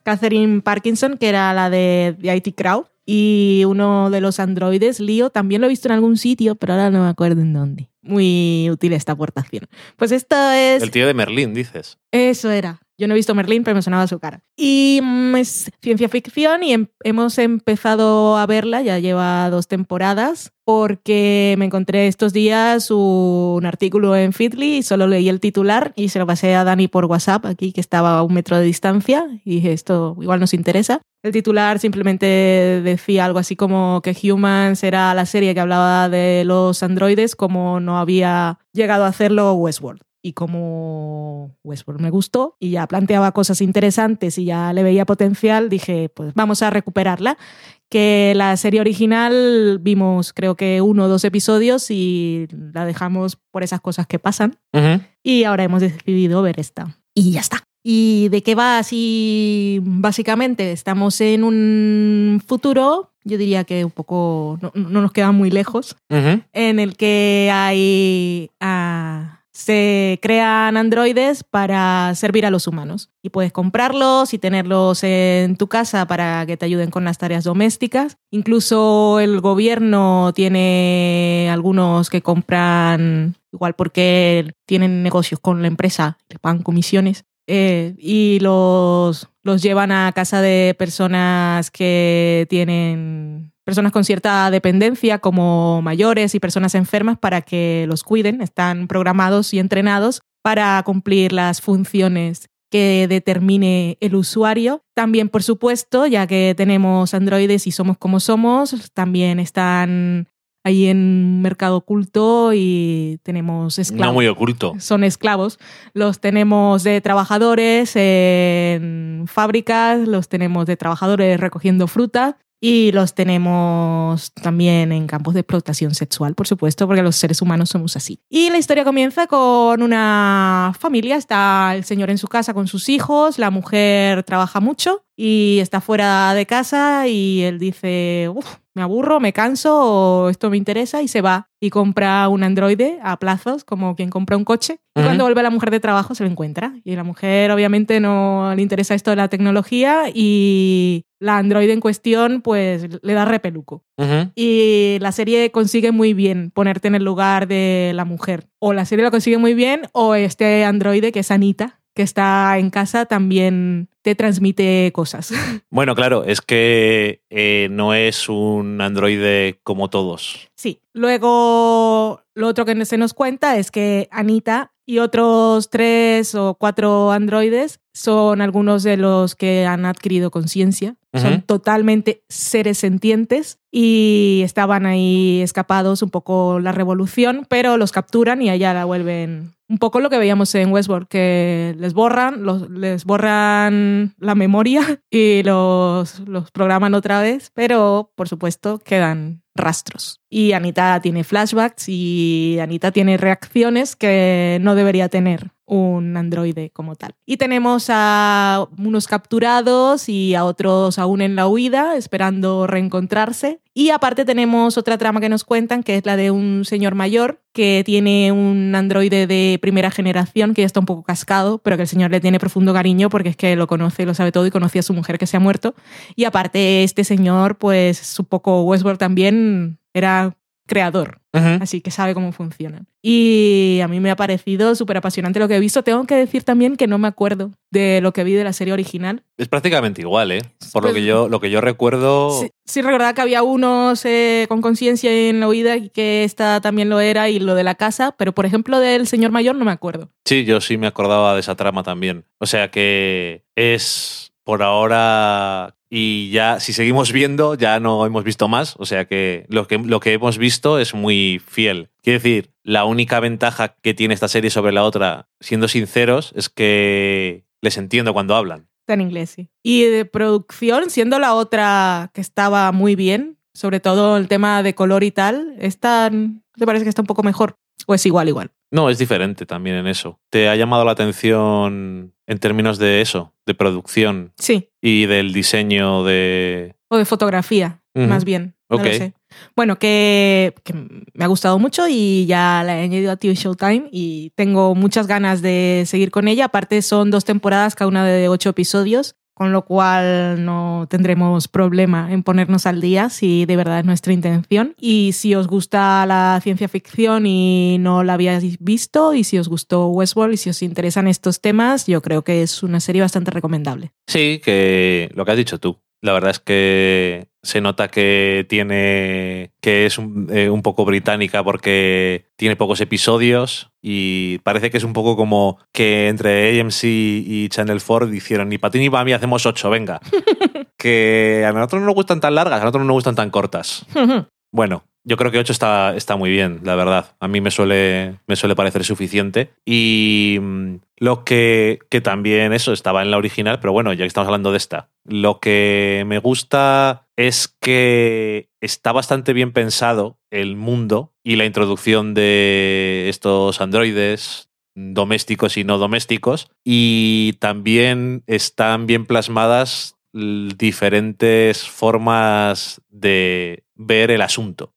A: Catherine Parkinson, que era la de The IT Crowd, y uno de los androides, Leo, también lo he visto en algún sitio, pero ahora no me acuerdo en dónde. Muy útil esta aportación. Pues esto es...
B: El tío de Merlín, dices.
A: Eso era. Yo no he visto Merlín, pero me sonaba su cara. Y mm, es ciencia ficción y em- hemos empezado a verla, ya lleva dos temporadas, porque me encontré estos días un artículo en Feedly y solo leí el titular y se lo pasé a Dani por WhatsApp, aquí que estaba a un metro de distancia, y dije, esto igual nos interesa. El titular simplemente decía algo así como que Humans era la serie que hablaba de los androides como no había llegado a hacerlo Westworld y como Westworld me gustó y ya planteaba cosas interesantes y ya le veía potencial, dije, pues vamos a recuperarla. Que la serie original vimos creo que uno o dos episodios y la dejamos por esas cosas que pasan.
B: Ujú.
A: Y ahora hemos decidido ver esta. Y ya está. ¿Y de qué va así? Básicamente, estamos en un futuro, yo diría que un poco, no, no nos queda muy lejos,
B: Ujú.
A: en el que hay... ah, se crean androides para servir a los humanos. Y puedes comprarlos y tenerlos en tu casa para que te ayuden con las tareas domésticas. Incluso el gobierno tiene algunos que compran, igual porque tienen negocios con la empresa, le pagan comisiones. eh, y los, los llevan a casa de personas que tienen personas con cierta dependencia como mayores y personas enfermas para que los cuiden. Están programados y entrenados para cumplir las funciones que determine el usuario. También, por supuesto, ya que tenemos androides y somos como somos, también están ahí en mercado oculto y tenemos esclavos
B: No muy oculto.
A: son esclavos. Los tenemos de trabajadores en fábricas, los tenemos de trabajadores recogiendo fruta y los tenemos también en campos de explotación sexual, por supuesto, porque los seres humanos somos así. Y la historia comienza con una familia, está el señor en su casa con sus hijos, la mujer trabaja mucho y está fuera de casa y él dice, uff, me aburro, me canso o esto me interesa y se va y compra un androide a plazos, como quien compra un coche. Y cuando vuelve la mujer de trabajo se lo encuentra. Y la mujer obviamente no le interesa esto de la tecnología y la androide en cuestión pues le da repeluco. Y la serie consigue muy bien ponerte en el lugar de la mujer. O la serie lo consigue muy bien o este androide que es Anita, que está en casa, también te transmite cosas.
B: Bueno, claro, es que eh, no es un androide como todos.
A: Sí. Luego, lo otro que se nos cuenta es que Anita y otros tres o cuatro androides son algunos de los que han adquirido conciencia. Son totalmente seres sentientes y estaban ahí escapados un poco la revolución, pero los capturan y allá la vuelven. Un poco lo que veíamos en Westworld, que les borran, los- les borran la memoria y los, los programan otra vez, pero por supuesto quedan rastros. Y Anita tiene flashbacks y Anita tiene reacciones que no debería tener un androide como tal. Y tenemos a unos capturados y a otros aún en la huida, esperando reencontrarse. Y aparte tenemos otra trama que nos cuentan, que es la de un señor mayor que tiene un androide de primera generación que ya está un poco cascado, pero que el señor le tiene profundo cariño porque es que lo conoce, lo sabe todo y conoce a su mujer que se ha muerto. Y aparte este señor, pues es un poco Westworld también era creador, así que sabe cómo funcionan. Y a mí me ha parecido súper apasionante lo que he visto. Tengo que decir también que no me acuerdo de lo que vi de la serie original.
B: Es prácticamente igual, ¿eh? Por lo
A: Pues-
B: que yo, lo que yo recuerdo.
A: Sí, sí recordaba que había unos eh, con conciencia en la huida y que esta también lo era y lo de la casa, pero por ejemplo del señor mayor no me acuerdo.
B: Sí, yo sí me acordaba de esa trama también. O sea que es por ahora y ya si seguimos viendo ya no hemos visto más. O sea que lo que, lo que hemos visto es muy fiel. Quiero decir, la única ventaja que tiene esta serie sobre la otra, siendo sinceros, es que les entiendo cuando hablan.
A: Está en inglés, sí. Y de producción, siendo la otra que estaba muy bien, sobre todo el tema de color y tal, esta ¿te parece que está un poco mejor? ¿O es igual, igual?
B: No, es diferente también en eso. ¿Te ha llamado la atención en términos de eso, de producción
A: Sí,
B: y del diseño de...
A: o de fotografía, más bien. No lo sé. Bueno, que, que me ha gustado mucho y ya la he añadido a TV Showtime y tengo muchas ganas de seguir con ella. Aparte son dos temporadas, cada una de ocho episodios, con lo cual no tendremos problema en ponernos al día si de verdad es nuestra intención. Y si os gusta la ciencia ficción y no la habíais visto, y si os gustó Westworld y si os interesan estos temas, yo creo que es una serie bastante recomendable.
B: Sí, que lo que has dicho tú. La verdad es que se nota que tiene que es un, eh, un poco británica porque tiene pocos episodios y parece que es un poco como que entre AMC y Channel 4 hicieron ni para ti ni para mí hacemos ocho, venga. que a nosotros no nos gustan tan largas, a nosotros no nos gustan tan cortas. Bueno, yo creo que 8 está, está muy bien, la verdad. A mí me suele, me suele parecer suficiente. Y mm, lo que, que también eso estaba en la original, pero bueno, ya que estamos hablando de esta, lo que me gusta es que está bastante bien pensado el mundo y la introducción de estos androides domésticos y no domésticos y también están bien plasmadas diferentes formas de ver el asunto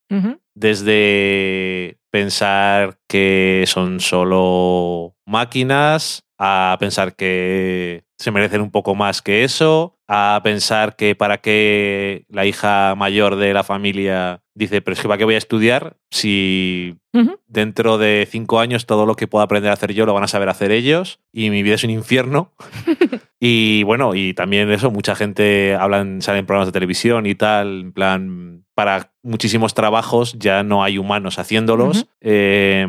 B: Desde pensar que son solo máquinas, a pensar que se merecen un poco más que eso, a pensar que para qué la hija mayor de la familia dice, pero es que para qué voy a estudiar si dentro de cinco años todo lo que pueda aprender a hacer yo lo van a saber hacer ellos y mi vida es un infierno. y bueno, y también eso, mucha gente hablan, salen en programas de televisión y tal, en plan, para muchísimos trabajos ya no hay humanos haciéndolos. Eh,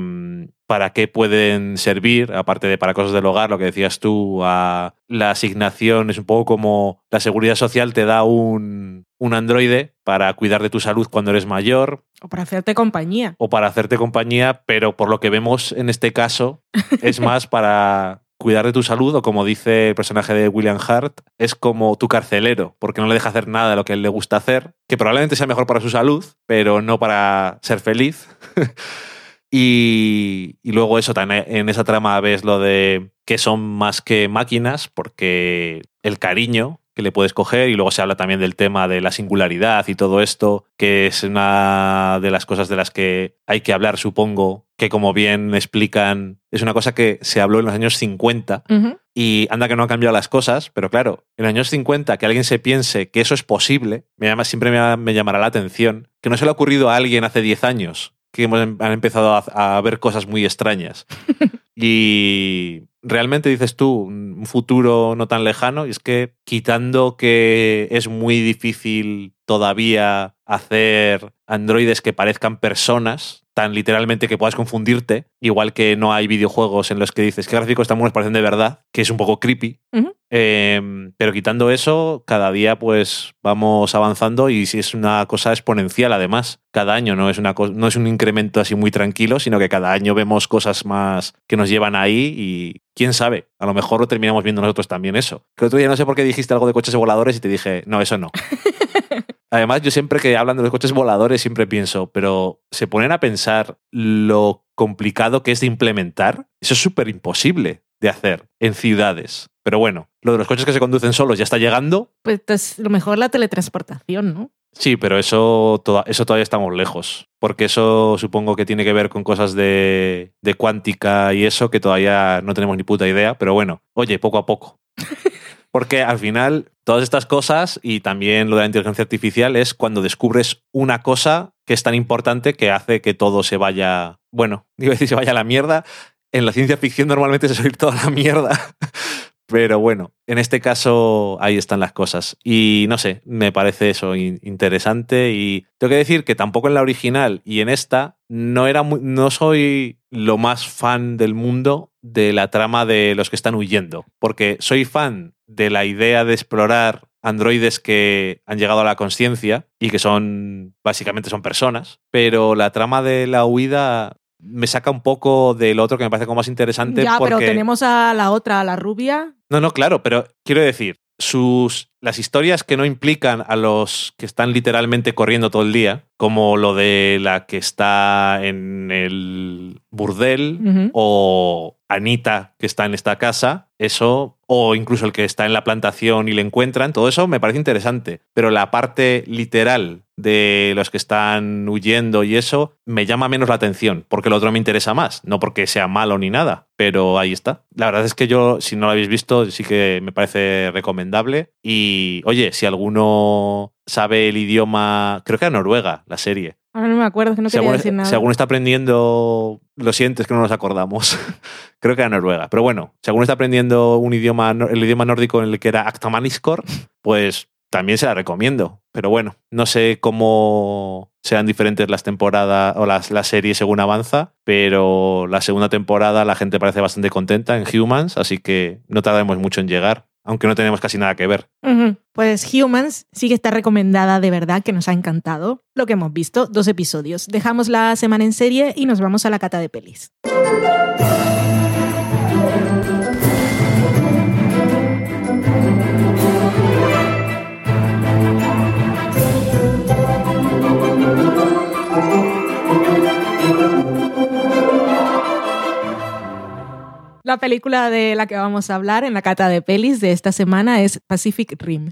B: ¿Para qué pueden servir? Aparte de para cosas del hogar, lo que decías tú, a la asignación es un poco como la seguridad social te da un, un androide para cuidar de tu salud cuando eres mayor,
A: O para hacerte compañía.
B: o para hacerte compañía, pero por lo que vemos en este caso es más para cuidar de tu salud o como dice el personaje de William Hart, es como tu carcelero, porque no le deja hacer nada de lo que él le gusta hacer, que probablemente sea mejor para su salud, pero no para ser feliz. y, luego eso, en esa trama ves lo de que son más que máquinas, porque el cariño que le puedes coger y luego se habla también del tema de la singularidad y todo esto, que es una de las cosas de las que hay que hablar, supongo, que como bien explican, es una cosa que se habló en los años 50
A: Ujú.
B: y anda que no han cambiado las cosas, pero claro, en los años 50 que alguien se piense que eso es posible, me llama, siempre me, me llamará la atención, que no se le ha ocurrido a alguien hace 10 años que hemos em- han empezado a, a ver cosas muy extrañas. y realmente dices tú, un futuro no tan lejano, y es que quitando que es muy difícil todavía hacer androides que parezcan personas, tan literalmente que puedas confundirte, igual que no hay videojuegos en los que dices que gráficos tan buenos parecen de verdad, que es un poco creepy. Eh, pero quitando eso, cada día pues vamos avanzando y si es una cosa exponencial además. Cada año no es, una no es un incremento así muy tranquilo, sino que cada año vemos cosas más que nos llevan ahí y quién sabe, a lo mejor lo terminamos viendo nosotros también eso. Que el otro día no sé por qué dijiste algo de coches voladores y te dije, no, eso no. Además, yo siempre que hablan de los coches voladores siempre pienso, pero se ponen a pensar lo complicado que es de implementar. Eso es súper imposible de hacer en ciudades. Pero bueno, lo de los coches que se conducen solos ya está llegando.
A: Pues es lo mejor la teletransportación, ¿no?
B: Sí, pero eso, toda- eso todavía estamos lejos. Porque eso supongo que tiene que ver con cosas de, de cuántica y eso que todavía no tenemos ni puta idea. Pero bueno, oye, poco a poco. Porque al final, todas estas cosas y también lo de la inteligencia artificial es cuando descubres una cosa que es tan importante que hace que todo se vaya, bueno, iba a decir se vaya a la mierda. En la ciencia ficción normalmente es oír toda la mierda. Pero bueno, en este caso ahí están las cosas. Y no sé, me parece eso in- interesante. Y tengo que decir que tampoco en la original y en esta no, era muy- no soy lo más fan del mundo de la trama de los que están huyendo. Porque soy fan de la idea de explorar androides que han llegado a la conciencia y que son, básicamente son personas. Pero la trama de la huida me saca un poco del otro que me parece como más interesante.
A: Ya, pero
B: porque...
A: tenemos a la otra, a la rubia.
B: No, no, claro, pero quiero decir, sus las historias que no implican a los que están literalmente corriendo todo el día, como lo de la que está en el burdel o Anita que está en esta casa, eso o incluso el que está en la plantación y le encuentran, todo eso me parece interesante, pero la parte literal de los que están huyendo y eso me llama menos la atención, porque lo otro me interesa más, no porque sea malo ni nada, pero ahí está. La verdad es que yo, si no lo habéis visto, sí que me parece recomendable. Y oye, si alguno sabe el idioma, creo que era Noruega, la serie.
A: Ahora no me acuerdo, es que no
B: si,
A: quería
B: alguno,
A: decir nada.
B: si alguno está aprendiendo, lo siento, es que no nos acordamos. creo que era Noruega. Pero bueno, alguno está aprendiendo un idioma, el idioma nórdico en el que era Actamaniskor, pues también se la recomiendo. Pero bueno, no sé cómo sean diferentes las temporadas o las, la serie según avanza, pero la segunda temporada la gente parece bastante contenta en Humans, así que no tardaremos mucho en llegar, aunque no tenemos casi nada que ver.
A: Pues Humans sí que está recomendada de verdad, que nos ha encantado lo que hemos visto, dos episodios. Dejamos la semana en serie y nos vamos a la cata de pelis. La película de la que vamos a hablar en la cata de pelis de esta semana es Pacific Rim.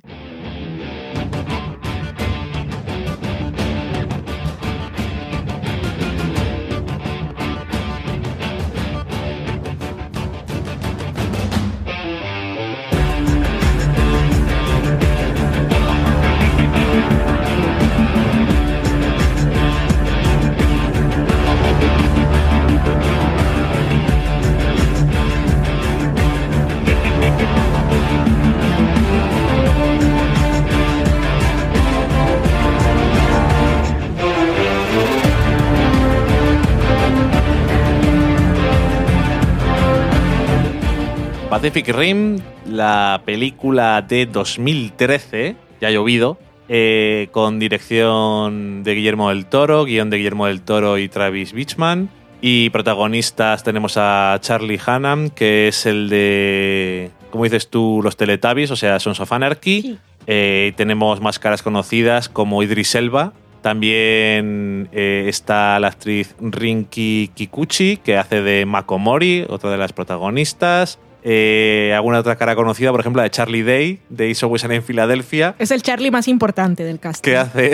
B: Pacific Rim, la película de 2013, ya ha llovido, eh, con dirección de Guillermo del Toro, guion de Guillermo del Toro y Travis Beachman. Y protagonistas tenemos a Charlie Hunnam, que es el de, como dices tú, los Teletubbies, o sea, Sons of Anarchy.
A: Sí.
B: Eh, tenemos más caras conocidas como Idris Elba. También eh, está la actriz Rinki Kikuchi, que hace de Makomori, otra de las protagonistas. Eh, alguna otra cara conocida, por ejemplo, la de Charlie Day, de Is Always en Filadelfia,
A: Es el Charlie más importante del cast.
B: que hace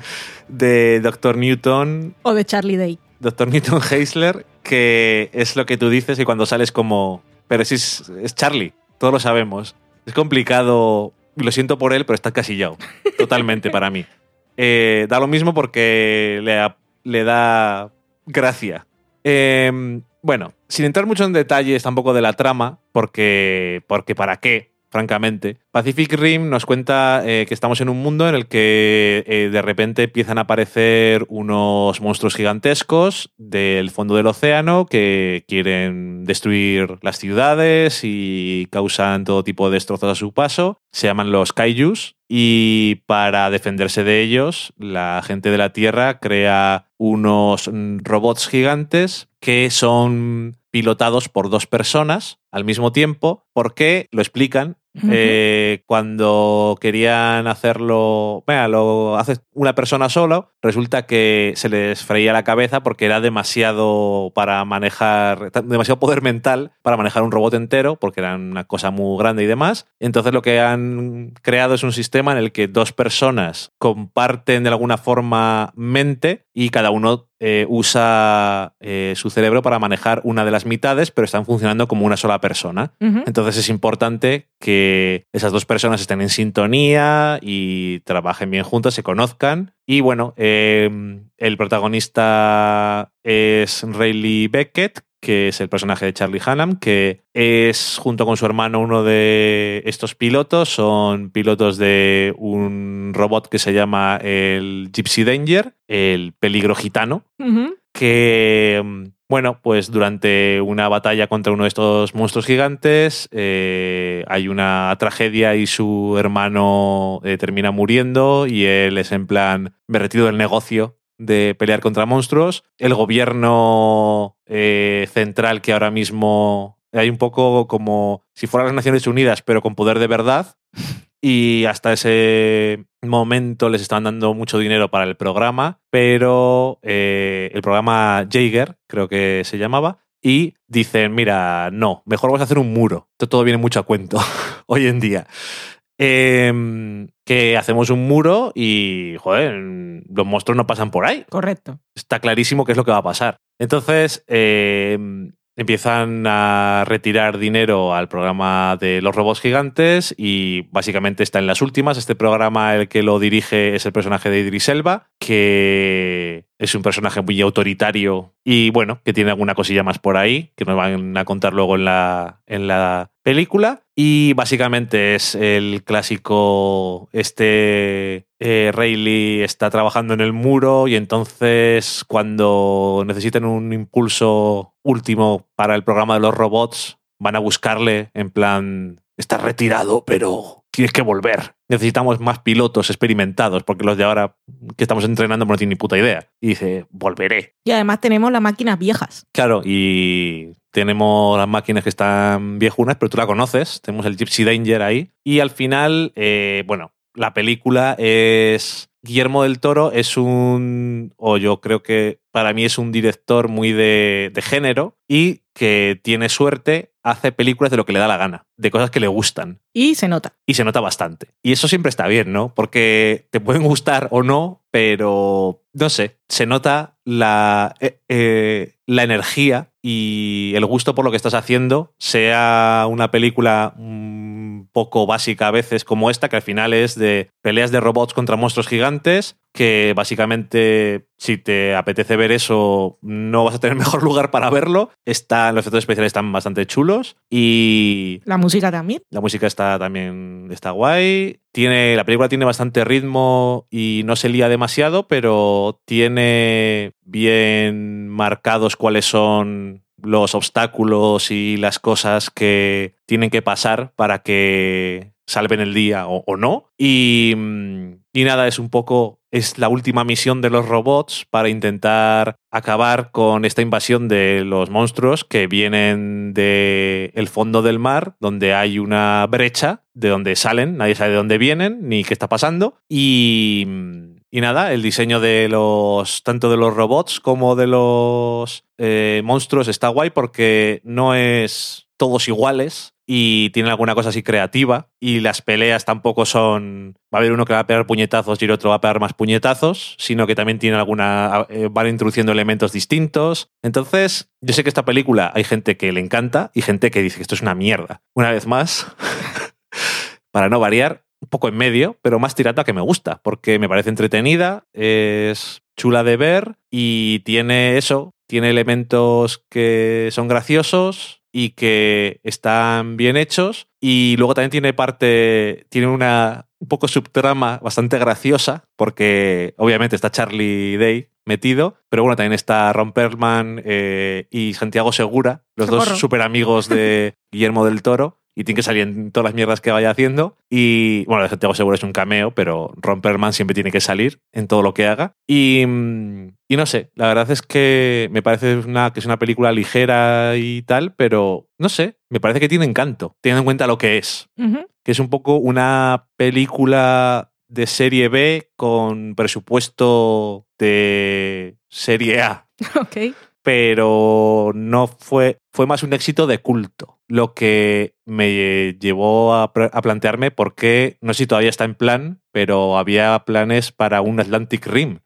B: de Dr. Newton,
A: O de Charlie Day.
B: Dr. Newton Heisler, que es lo que tú dices y cuando sales como... Pero sí, es, es Charlie, todos lo sabemos. Es complicado, lo siento por él, pero está encasillado, totalmente para mí. Eh, da lo mismo porque le, le da gracia. Eh, bueno, sin entrar mucho en detalles tampoco de la trama, porque, porque ¿para qué? francamente. Pacific Rim nos cuenta eh, que estamos en un mundo en el que eh, de repente empiezan a aparecer unos monstruos gigantescos del fondo del océano que quieren destruir las ciudades y causan todo tipo de destrozos a su paso. Se llaman los kaijus y para defenderse de ellos, la gente de la Tierra crea unos robots gigantes que son pilotados por dos personas al mismo tiempo, porque lo explican. Eh, cuando querían hacerlo, venga, lo hace una persona solo, resulta que se les freía la cabeza porque era demasiado para manejar, demasiado poder mental para manejar un robot entero, porque era una cosa muy grande y demás. Entonces lo que han creado es un sistema en el que dos personas comparten de alguna forma mente y cada uno eh, usa eh, su cerebro para manejar una de las mitades, pero están funcionando como una sola persona. Entonces es importante que esas dos personas estén en sintonía y trabajen bien juntas, se conozcan. Y bueno, eh, el protagonista es Rayleigh Beckett, que es el personaje de Charlie Hunnam, que es junto con su hermano uno de estos pilotos. Son pilotos de un robot que se llama el Gypsy Danger, el peligro gitano, que, mm, bueno, pues durante una batalla contra uno de estos monstruos gigantes eh, hay una tragedia y su hermano eh, termina muriendo y él es en plan, me retiro del negocio de pelear contra monstruos. El gobierno eh, central que ahora mismo hay un poco como si fueran las Naciones Unidas, pero con poder de verdad. Y hasta ese momento les estaban dando mucho dinero para el programa, pero eh, el programa Jaeger, creo que se llamaba, y dicen, mira, no, mejor vamos a hacer un muro. Esto todo viene mucho a cuento hoy en día. Em, que hacemos un muro y, joder, los monstruos no pasan por ahí
A: Correcto.
B: está clarísimo qué es lo que va a pasar. Entonces, eh, empiezan a retirar dinero al programa de los robots gigantes y básicamente está en las últimas. Este programa, el que lo dirige es el personaje de Idris Elba, que es un personaje muy autoritario y bueno, que tiene alguna cosilla más por ahí, que nos van a contar luego en la, en la película. Y básicamente es el clásico, este eh, Rayleigh está trabajando en el muro y entonces cuando necesitan un impulso último para el programa de los robots, van a buscarle en plan, estás retirado, pero tienes que volver. Necesitamos más pilotos experimentados porque los de ahora que estamos entrenando no tienen ni puta idea. Y dice, volveré.
A: Y además tenemos las máquinas viejas.
B: Claro, y tenemos las máquinas que están viejunas, pero tú la conoces. Tenemos el Gypsy Danger ahí. Y al final, eh, bueno, la película es. Guillermo del Toro es un. O yo creo que para mí es un director muy de, de género y que tiene suerte, hace películas de lo que le da la gana, de cosas que le gustan.
A: Y se nota.
B: Y se nota bastante. Y eso siempre está bien, ¿no? Porque te pueden gustar o no, pero no sé, se nota la, eh, eh, la energía y el gusto por lo que estás haciendo, sea una película un poco básica a veces como esta, que al final es de peleas de robots contra monstruos gigantes, que básicamente si te apetece ver eso no vas a tener mejor lugar para verlo. Está, los efectos especiales están bastante chulos y
A: La música también.
B: la música está también está guay. Tiene, la película tiene bastante ritmo y no se lía demasiado, pero tiene bien marcados cuáles son los obstáculos y las cosas que tienen que pasar para que salven el día o, no. Y, mm, y nada, es un poco, es la última misión de los robots para intentar acabar con esta invasión de los monstruos que vienen del el fondo del mar, donde hay una brecha de donde salen, nadie sabe de dónde vienen ni qué está pasando. Y, y nada, el diseño de los, tanto de los robots como de los eh, monstruos está guay porque no es todos iguales y tiene alguna cosa así creativa y las peleas tampoco son va a haber uno que va a pegar puñetazos y el otro va a pegar más puñetazos, sino que también tiene alguna eh, van introduciendo elementos distintos. Entonces, yo sé que esta película hay gente que le encanta y gente que dice que esto es una mierda. Una vez más, para no variar, un poco en medio, pero más tirata que me gusta, porque me parece entretenida, es chula de ver y tiene eso, tiene elementos que son graciosos y que están bien hechos. Y luego también tiene parte, tiene una un poco subtrama bastante graciosa, porque obviamente está Charlie Day metido, pero bueno, también está Ron Perlman eh, y Santiago Segura, los
A: Socorro.
B: dos super amigos de Guillermo del Toro, y tiene que salir en todas las mierdas que vaya haciendo. Y bueno, Santiago Segura es un cameo, pero Ron Perlman siempre tiene que salir en todo lo que haga. Y, y no sé, la verdad es que me parece una, que es una película ligera y tal, pero no sé, me parece que tiene encanto, teniendo en cuenta lo que es que es un poco una película de serie B con presupuesto de serie A,
A: Ok.
B: Pero no fue, fue más un éxito de culto, lo que me llevó a, plantearme por qué, no sé si todavía está en plan, pero había planes para un Atlantic Rim,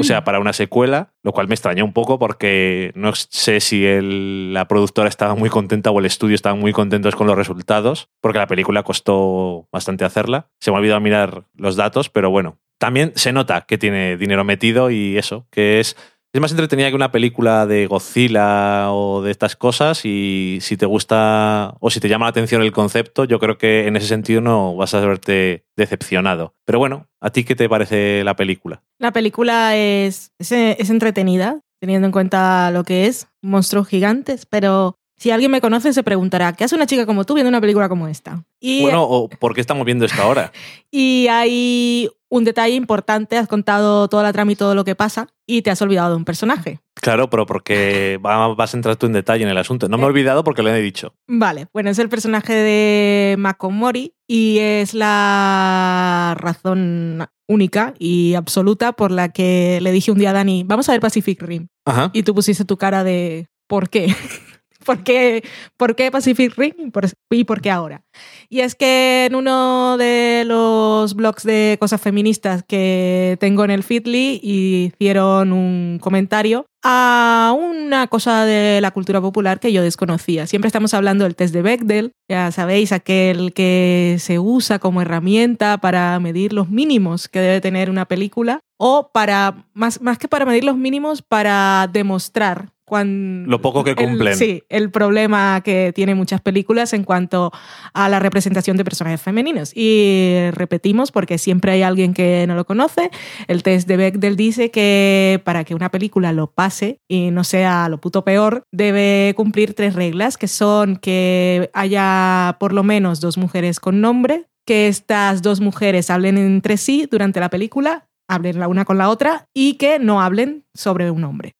B: o sea, para una secuela, lo cual me extrañó un poco porque no sé si el- la productora estaba muy contenta o el estudio estaban muy contentos con los resultados, porque la película costó bastante hacerla. Se me ha olvidado mirar los datos, pero bueno, también se nota que tiene dinero metido y eso, que es... Es más entretenida que una película de Godzilla o de estas cosas y si te gusta o si te llama la atención el concepto, yo creo que en ese sentido no vas a verte decepcionado. Pero bueno, ¿a ti qué te parece la película?
A: La película es, es, es entretenida, teniendo en cuenta lo que es, monstruos gigantes, pero si alguien me conoce se preguntará, ¿qué hace una chica como tú viendo una película como esta? Y,
B: Bueno, o ¿por qué estamos viendo esto ahora?
A: y hay un detalle importante, has contado toda la trama y todo lo que pasa, y te has olvidado de un personaje.
B: Claro, pero porque va- vas a entrar tú en detalle en el asunto. No me he olvidado porque lo he dicho.
A: Vale, bueno, es el personaje de Makomori y es la razón única y absoluta por la que le dije un día a Dani, vamos a ver Pacific Rim.
B: Ajá.
A: Y tú pusiste tu cara de ¿por qué? ¿Por qué, ¿Por qué Pacific Rim y por qué ahora? Y es que en uno de los blogs de cosas feministas que tengo en el Feedly hicieron un comentario a una cosa de la cultura popular que yo desconocía. Siempre estamos hablando del test de Bechdel, ya sabéis, aquel que se usa como herramienta para medir los mínimos que debe tener una película o para, más, más que para medir los mínimos, para demostrar
B: Lo poco que
A: el-
B: cumplen.
A: sí, el problema que tienen muchas películas en cuanto a la representación de personajes femeninos. Y repetimos, porque siempre hay alguien que no lo conoce, el test de Bechdel dice que para que una película lo pase y no sea lo puto peor, debe cumplir tres reglas, que son que haya por lo menos dos mujeres con nombre, que estas dos mujeres hablen entre sí durante la película, hablen la una con la otra y que no hablen sobre un hombre.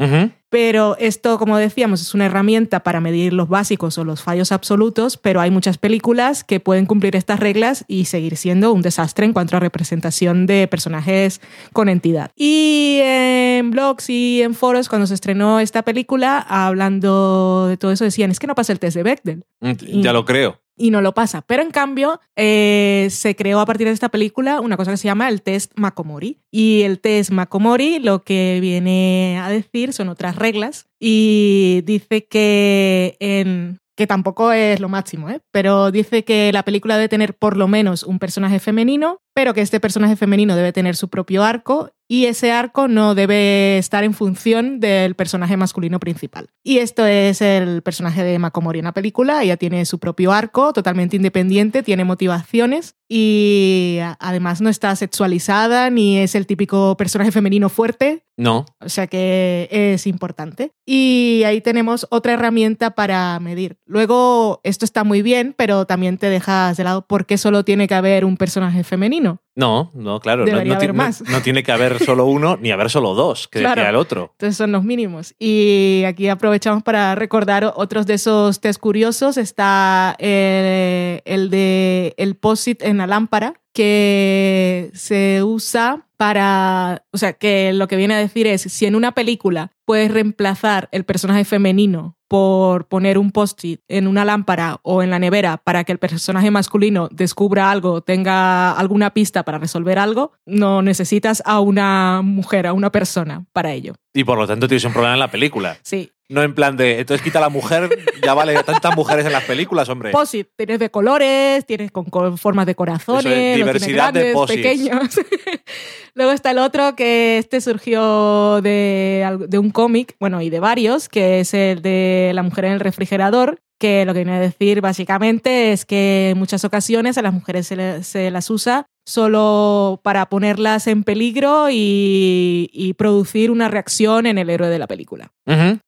A: Pero esto, como decíamos, es una herramienta para medir los básicos o los fallos absolutos, pero hay muchas películas que pueden cumplir estas reglas y seguir siendo un desastre en cuanto a representación de personajes con entidad. Y en blogs y en foros, cuando se estrenó esta película, hablando de todo eso, decían, es que no pasa el test de Bechdel
B: Mm, Ya lo creo.
A: y no lo pasa. Pero en cambio, eh, se creó a partir de esta película una cosa que se llama el test Makomori. Y el test Makomori lo que viene a decir son otras reglas y dice que en que tampoco es lo máximo, ¿eh? pero dice que la película debe tener por lo menos un personaje femenino, pero que este personaje femenino debe tener su propio arco y ese arco no debe estar en función del personaje masculino principal. Y esto es el personaje de Makomori en la película, ella tiene su propio arco, totalmente independiente, tiene motivaciones y además no está sexualizada ni es el típico personaje femenino fuerte,
B: No.
A: o sea que es importante. Y ahí tenemos otra herramienta para medir. Luego, esto está muy bien, pero también te dejas de lado por qué solo tiene que haber un personaje femenino.
B: No, no, claro. no-
A: Debería
B: no, ti-
A: haber
B: no-
A: más.
B: no tiene que haber solo uno ni haber solo dos, que
A: Claro.
B: decía el otro.
A: Entonces son los mínimos. Y aquí aprovechamos para recordar otros de esos test curiosos. Está eh, el de el POSIT en la lámpara, que se usa para, o sea, que lo que viene a decir es, si en una película puedes reemplazar el personaje femenino por poner un post-it en una lámpara o en la nevera para que el personaje masculino descubra algo, tenga alguna pista para resolver algo, no necesitas a una mujer, a una persona para ello.
B: Y por lo tanto tienes un problema en la película.
A: Sí.
B: No en plan de, entonces quita a la mujer, ya vale, tantas mujeres en las películas, hombre.
A: Posit, tienes de colores, tienes con, con formas de corazones,
B: es, diversidad de
A: grandes,
B: posits.
A: pequeños. Luego está el otro que este surgió de, de un cómic, bueno, y de varios, que es el de La mujer en el refrigerador, que lo que viene a decir básicamente es que en muchas ocasiones a las mujeres se, se las usa solo para ponerlas en peligro y, y producir una reacción en el héroe de la película.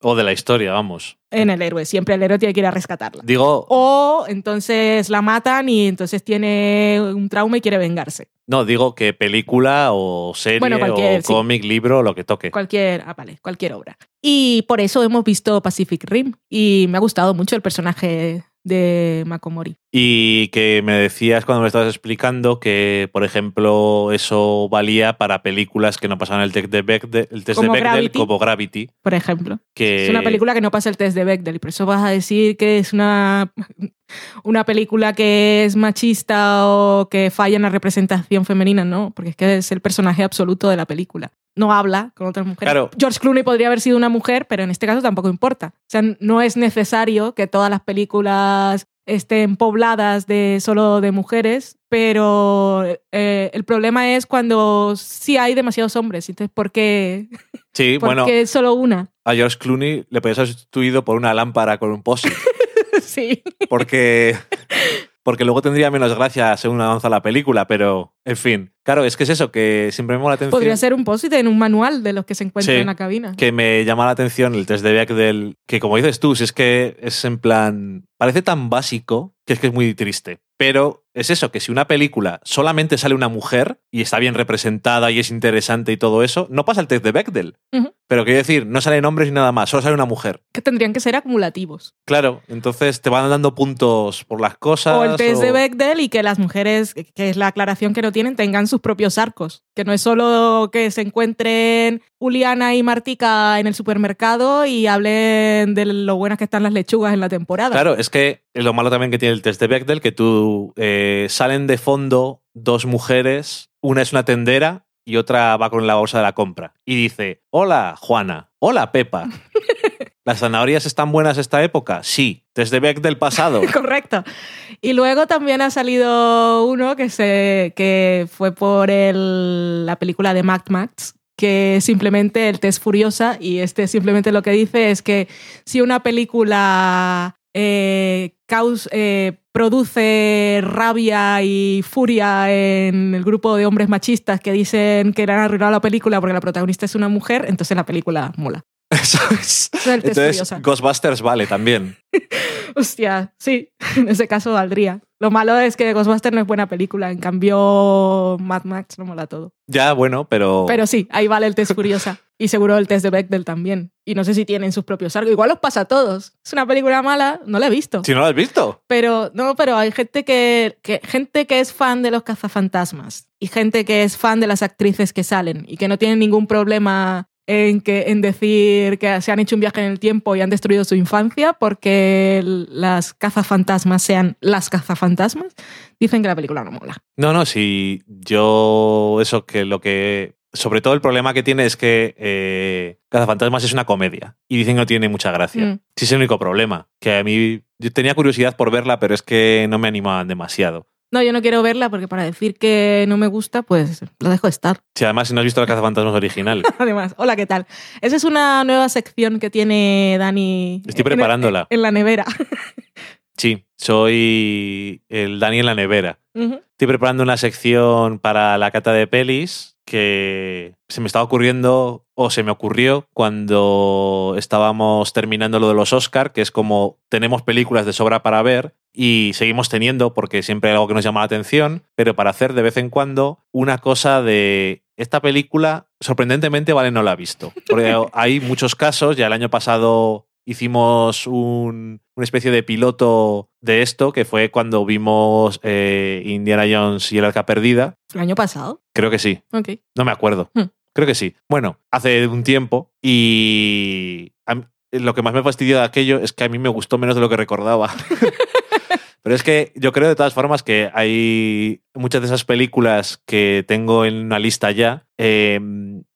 B: O de la historia, vamos.
A: En el héroe, siempre el héroe tiene que ir a rescatarla.
B: Digo,
A: O entonces la matan y entonces tiene un trauma y quiere vengarse.
B: no, digo que película o serie
A: Bueno,
B: o
A: sí.
B: cómic, libro, lo que toque.
A: Cualquier, ah, vale, cualquier obra. Y por eso hemos visto Pacific Rim y me ha gustado mucho el personaje de Makomori.
B: Y que me decías cuando me estabas explicando que, por ejemplo, eso valía para películas que no pasaban el test de Bechdel, el test de
A: Como
B: Bechdel
A: Gravity.
B: como Gravity.
A: Por ejemplo.
B: Que
A: Es una película que no pasa el test de Bechdel y por eso vas a decir que es una, una película que es machista o que falla en la representación femenina, no, porque es que es el personaje absoluto de la película. No habla con otras mujeres.
B: Claro.
A: George Clooney podría haber sido una mujer, pero en este caso tampoco importa. O sea, no es necesario que todas las películas estén pobladas de solo de mujeres, pero eh, el problema es cuando sí hay demasiados hombres. Entonces, ¿por qué,
B: Sí,
A: ¿Por
B: bueno,
A: qué solo una?
B: a George Clooney le podías haber sustituido por una lámpara con un post
A: sí.
B: porque, porque luego tendría menos gracia según avanza la película, pero en fin. Claro, es que es eso, que siempre me llama la atención.
A: Podría ser un post en un manual de los que se encuentran
B: Sí.
A: en la cabina.
B: que me llama la atención el test de Bechdel, que como dices tú, si es que es en plan, parece tan básico que es que es muy triste. Pero es eso, que si una película solamente sale una mujer y está bien representada y es interesante y todo eso, no pasa el test de Bechdel. Pero quiero decir, no salen hombres ni nada más, solo sale una mujer.
A: Que tendrían que ser acumulativos.
B: Claro, entonces te van dando puntos por las cosas.
A: o el test de Bechdel y que las mujeres, que es la aclaración que no tienen, tengan sus propios arcos. Que no es solo que se encuentren Juliana y Martica en el supermercado y hablen de lo buenas que están las lechugas en la temporada.
B: Claro, es que lo malo también que tiene el test de Bechdel, que tú eh, salen de fondo dos mujeres, una es una tendera y otra va con la bolsa de la compra. Y dice, hola Juana, hola Pepa. ¿Las zanahorias están buenas esta época? Sí. Test de Bechdel pasado.
A: Correcto. Y luego también ha salido uno que, se, que fue por el- la película de Mad Max, que simplemente el test Furiosa, y este simplemente lo que dice es que si una película eh, caus- eh, produce rabia y furia en el grupo de hombres machistas que dicen que le han arruinado la película porque la protagonista es una mujer, entonces la película mola.
B: Eso Entonces,
A: Furiosa.
B: Ghostbusters vale también.
A: Hostia, sí, en ese caso valdría. Lo malo es que Ghostbusters no es buena película, en cambio Mad Max no mola todo.
B: Ya, bueno, pero...
A: Pero sí, ahí vale el test curiosa. Y seguro el test de Bechdel también. Y no sé si tienen sus propios arcos. Igual los pasa a todos. Es una película mala, no la he visto.
B: Si no lo has visto.
A: Pero no, pero hay gente que, que- gente que es fan de los cazafantasmas y gente que es fan de las actrices que salen y que no tienen ningún problema en que en decir que se han hecho un viaje en el tiempo y han destruido su infancia porque las cazafantasmas sean las cazafantasmas, dicen que la película no mola.
B: No, no, si yo eso que lo que... Sobre todo el problema que tiene es que eh, Cazafantasmas es una comedia y dicen que no tiene mucha gracia.
A: Mm.
B: Sí, es el único problema. Que a mí yo tenía curiosidad por verla, pero es que no me animaban demasiado.
A: No, yo no quiero verla porque para decir que no me gusta, pues lo dejo estar.
B: Si además si no has visto el Cazafantasmas original,
A: Además, hola, ¿qué tal? Esa es una nueva sección que tiene Dani.
B: Estoy
A: en-
B: preparándola.
A: En, la nevera.
B: sí, soy el Dani en la nevera. Estoy preparando una sección para la cata de pelis que se me estaba ocurriendo o se me ocurrió cuando estábamos terminando lo de los Oscar, que es como tenemos películas de sobra para ver y seguimos teniendo porque siempre hay algo que nos llama la atención, pero para hacer de vez en cuando una cosa de esta película sorprendentemente vale no la ha visto. Porque hay muchos casos, ya el año pasado hicimos un- una especie de piloto de esto, que fue cuando vimos eh, Indiana Jones y el arca perdida.
A: El año pasado.
B: Creo que sí, no me acuerdo.
A: Hmm.
B: Creo que sí. Bueno, hace un tiempo y mí- lo que más me fastidió de aquello es que a mí me gustó menos de lo que recordaba. Pero es que yo creo de todas formas que hay muchas de esas películas que tengo en una lista ya. eh,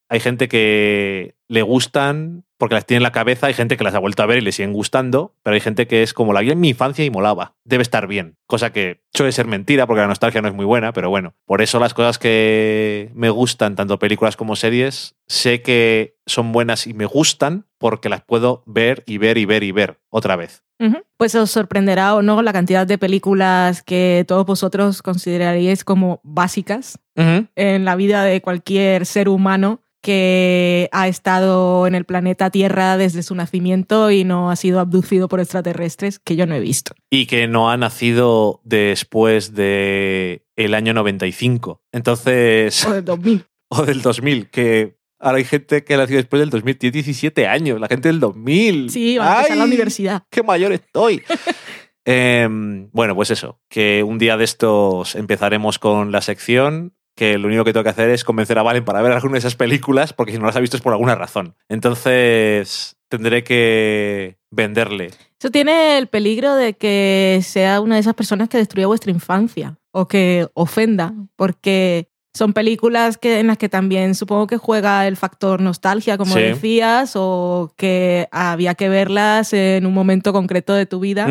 B: hay gente que le gustan porque las tiene en la cabeza, hay gente que las ha vuelto a ver y le siguen gustando, pero hay gente que es como la vi en mi infancia y molaba. Debe estar bien. Cosa que suele ser mentira porque la nostalgia no es muy buena, pero bueno, por eso las cosas que me gustan, tanto películas como series, sé que son buenas y me gustan porque las puedo ver y ver y ver y ver otra vez.
A: Pues os sorprenderá o no la cantidad de películas que todos vosotros consideraríais como básicas en la vida de cualquier ser humano que ha estado en el planeta Tierra desde su nacimiento y no ha sido abducido por extraterrestres, que yo no he visto.
B: Y que no ha nacido después de el año 95. Entonces,
A: O del 2000.
B: o del 2000, que ahora hay gente que nació después del 2000, tiene 17 años, la gente del 2000.
A: Sí, va a empezar la universidad.
B: ¡Qué mayor estoy! Em, bueno, pues eso, que un día de estos empezaremos con la sección, que lo único que tengo que hacer es convencer a Valen para ver alguna de esas películas, porque si no las ha visto es por alguna razón. Entonces tendré que venderle.
A: Eso tiene el peligro de que sea una de esas personas que destruya vuestra infancia o que ofenda, porque son películas que, en las que también supongo que juega el factor nostalgia, como
B: Sí.
A: decías, o que había que verlas en un momento concreto de tu vida.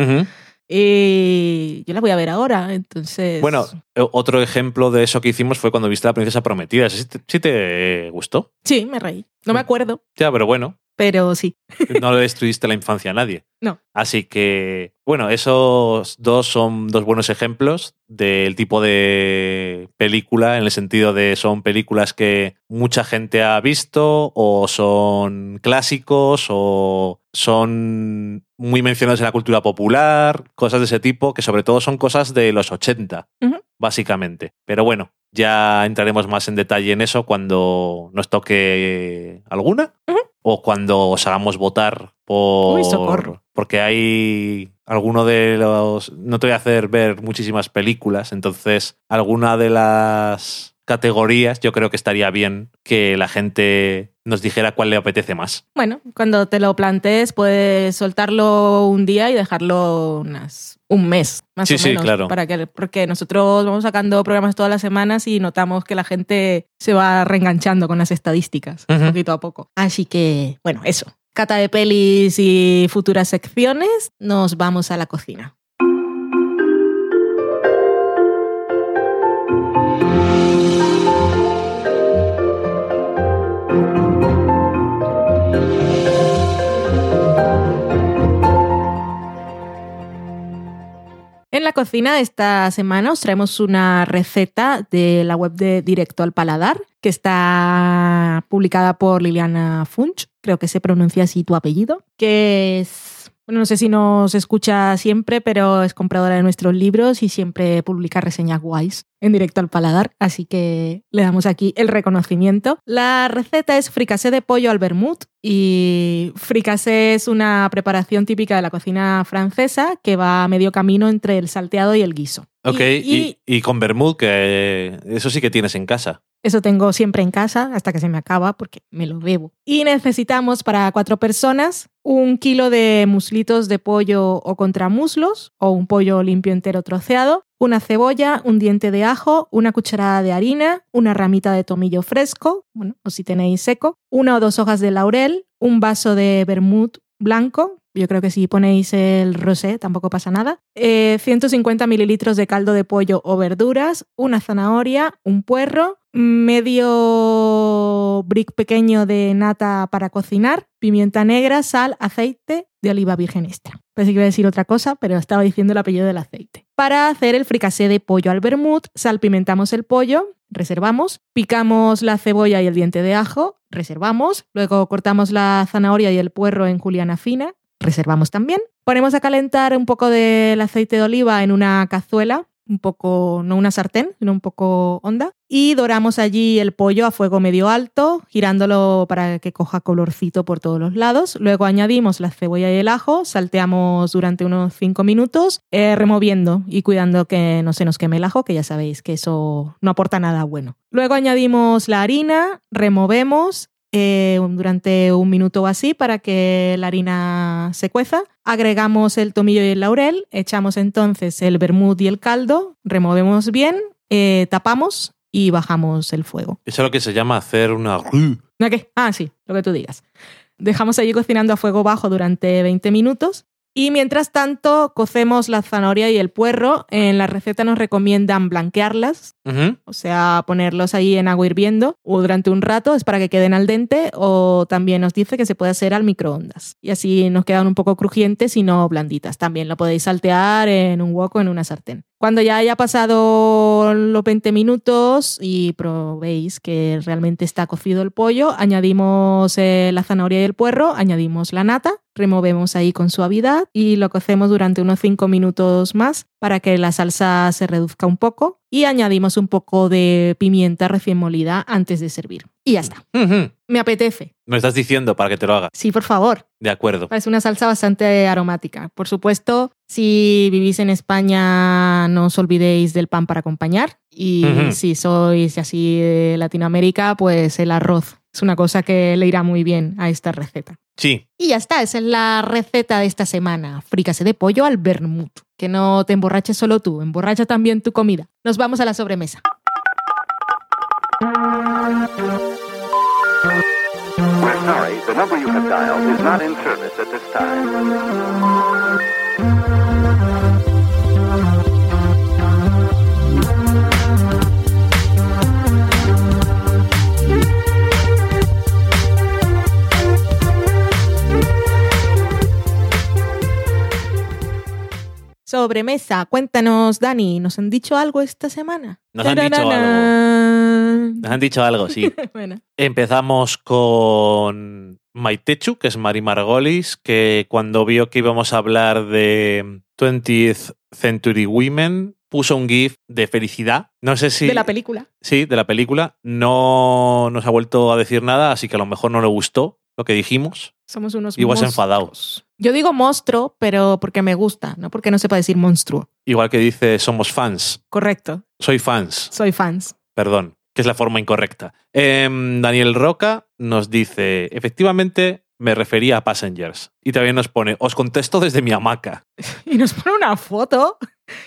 A: Y yo las voy a ver ahora, entonces...
B: Bueno, o- otro ejemplo de eso que hicimos fue cuando viste La Princesa Prometida. ¿Sí te, sí te gustó?
A: Sí, me reí. No me acuerdo,
B: Ya, pero bueno,
A: pero sí.
B: no le destruiste la infancia a nadie.
A: No.
B: Así que, bueno, esos dos son dos buenos ejemplos del tipo de película, en el sentido de son películas que mucha gente ha visto, o son clásicos, o son muy mencionados en la cultura popular, cosas de ese tipo, que sobre todo son cosas de los 80,
A: Ujú.
B: básicamente. Pero bueno, ya entraremos más en detalle en eso cuando nos toque alguna o cuando os hagamos votar por...
A: Uy, socorro.
B: Porque hay alguno de los... No te voy a hacer ver muchísimas películas, entonces alguna de las categorías yo creo que estaría bien que la gente nos dijera cuál le apetece más.
A: Bueno, cuando te lo plantees, puedes soltarlo un día y dejarlo unas, un mes, más
B: Sí,
A: o
B: sí,
A: menos.
B: claro.
A: Para que, porque nosotros vamos sacando programas todas las semanas y notamos que la gente se va reenganchando con las estadísticas,
B: Ujú.
A: poquito a poco. Así que, bueno, eso. Cata de pelis y futuras secciones, nos vamos a la cocina. En la cocina esta semana os traemos una receta de la web de Directo al Paladar, que está publicada por Liliana Funch, creo que se pronuncia así tu apellido, que es, bueno, no sé si nos escucha siempre, pero es compradora de nuestros libros y siempre publica reseñas guays en Directo al Paladar, así que le damos aquí el reconocimiento. La receta es fricasé de pollo al vermut y fricasé es una preparación típica de la cocina francesa que va a medio camino entre el salteado y el guiso.
B: Ok,
A: Y-
B: y,
A: y
B: y con Bermud, que eh, eso sí que tienes en casa.
A: eso tengo siempre en casa hasta que se me acaba porque me lo bebo. Y necesitamos para cuatro personas un kilo de muslitos de pollo o contramuslos o un pollo limpio entero troceado, una cebolla, un diente de ajo, una cucharada de harina, una ramita de tomillo fresco, bueno, o si tenéis seco, una o dos hojas de laurel, un vaso de vermut blanco. Yo creo que si ponéis el rosé tampoco pasa nada. Eh, 150 mililitros de caldo de pollo o verduras, una zanahoria, un puerro, medio brick pequeño de nata para cocinar, pimienta negra, sal, aceite de oliva virgen extra. Pensé que iba a decir otra cosa, pero estaba diciendo el apellido del aceite. Para hacer el fricasé de pollo al vermut, salpimentamos el pollo, reservamos, picamos la cebolla y el diente de ajo, reservamos, luego cortamos la zanahoria y el puerro en juliana fina, reservamos también. Ponemos a calentar un poco del aceite de oliva en una cazuela, un poco, no una sartén, sino un poco honda, y doramos allí el pollo a fuego medio alto, girándolo para que coja colorcito por todos los lados. Luego añadimos la cebolla y el ajo, salteamos durante unos 5 minutos, eh, removiendo y cuidando que no se nos queme el ajo, que ya sabéis que eso no aporta nada bueno. Luego añadimos la harina, removemos eh, durante un minuto o así para que la harina se cueza. Agregamos el tomillo y el laurel, echamos entonces el vermut y el caldo, removemos bien, eh, tapamos y bajamos el fuego.
B: Eso es lo que se llama hacer una rue.
A: ¿No qué? Ah, sí, lo que tú digas. Dejamos allí cocinando a fuego bajo durante 20 minutos Y mientras tanto, cocemos la zanahoria y el puerro. En la receta nos recomiendan blanquearlas, o sea, ponerlos ahí en agua hirviendo o durante un rato, es para que queden al dente, o también nos dice que se puede hacer al microondas. Y así nos quedan un poco crujientes y no blanditas. También lo podéis saltear en un wok o en una sartén. Cuando ya haya pasado los 20 minutos y probéis que realmente está cocido el pollo, añadimos eh, la zanahoria y el puerro, añadimos la nata, removemos ahí con suavidad y lo cocemos durante unos 5 minutos más para que la salsa se reduzca un poco y añadimos un poco de pimienta recién molida antes de servir. Y ya está. Me apetece.
B: Me estás diciendo para que te lo haga.
A: Sí, por favor.
B: De acuerdo.
A: Es una salsa bastante aromática. Por supuesto, si vivís en España, no os olvidéis del pan para acompañar. Y si sois así de Latinoamérica, pues el arroz. Es una cosa que le irá muy bien a esta receta.
B: Sí.
A: Y ya está, esa es la receta de esta semana. Frícase de pollo al vermut. Que no te emborraches solo tú, emborracha también tu comida. Nos vamos a la sobremesa.
E: We're sorry, the number you have dialed is not in service at this time.
A: Sobremesa, cuéntanos, Dani, ¿nos han dicho algo esta semana?
B: Nos han dicho
A: Tarararán.
B: Nos han dicho algo, sí.
A: Bueno,
B: Empezamos con Maitechu, que es Mari Margolis, que cuando vio que íbamos a hablar de 20th Century Women, puso un GIF de felicidad. No sé si.
A: de la película.
B: Sí, de la película. No nos ha vuelto a decir nada, así que a lo mejor no le gustó lo que dijimos.
A: Somos unos
B: Igual se enfadado.
A: Yo digo monstruo, pero porque me gusta, no porque no sepa decir monstruo.
B: Igual que dice, somos fans.
A: Correcto,
B: Soy fans.
A: soy fans.
B: Perdón, que es la forma incorrecta. Em, Daniel Roca nos dice, efectivamente me refería a Passengers. Y también nos pone, os contesto desde mi hamaca.
A: Y nos pone una foto.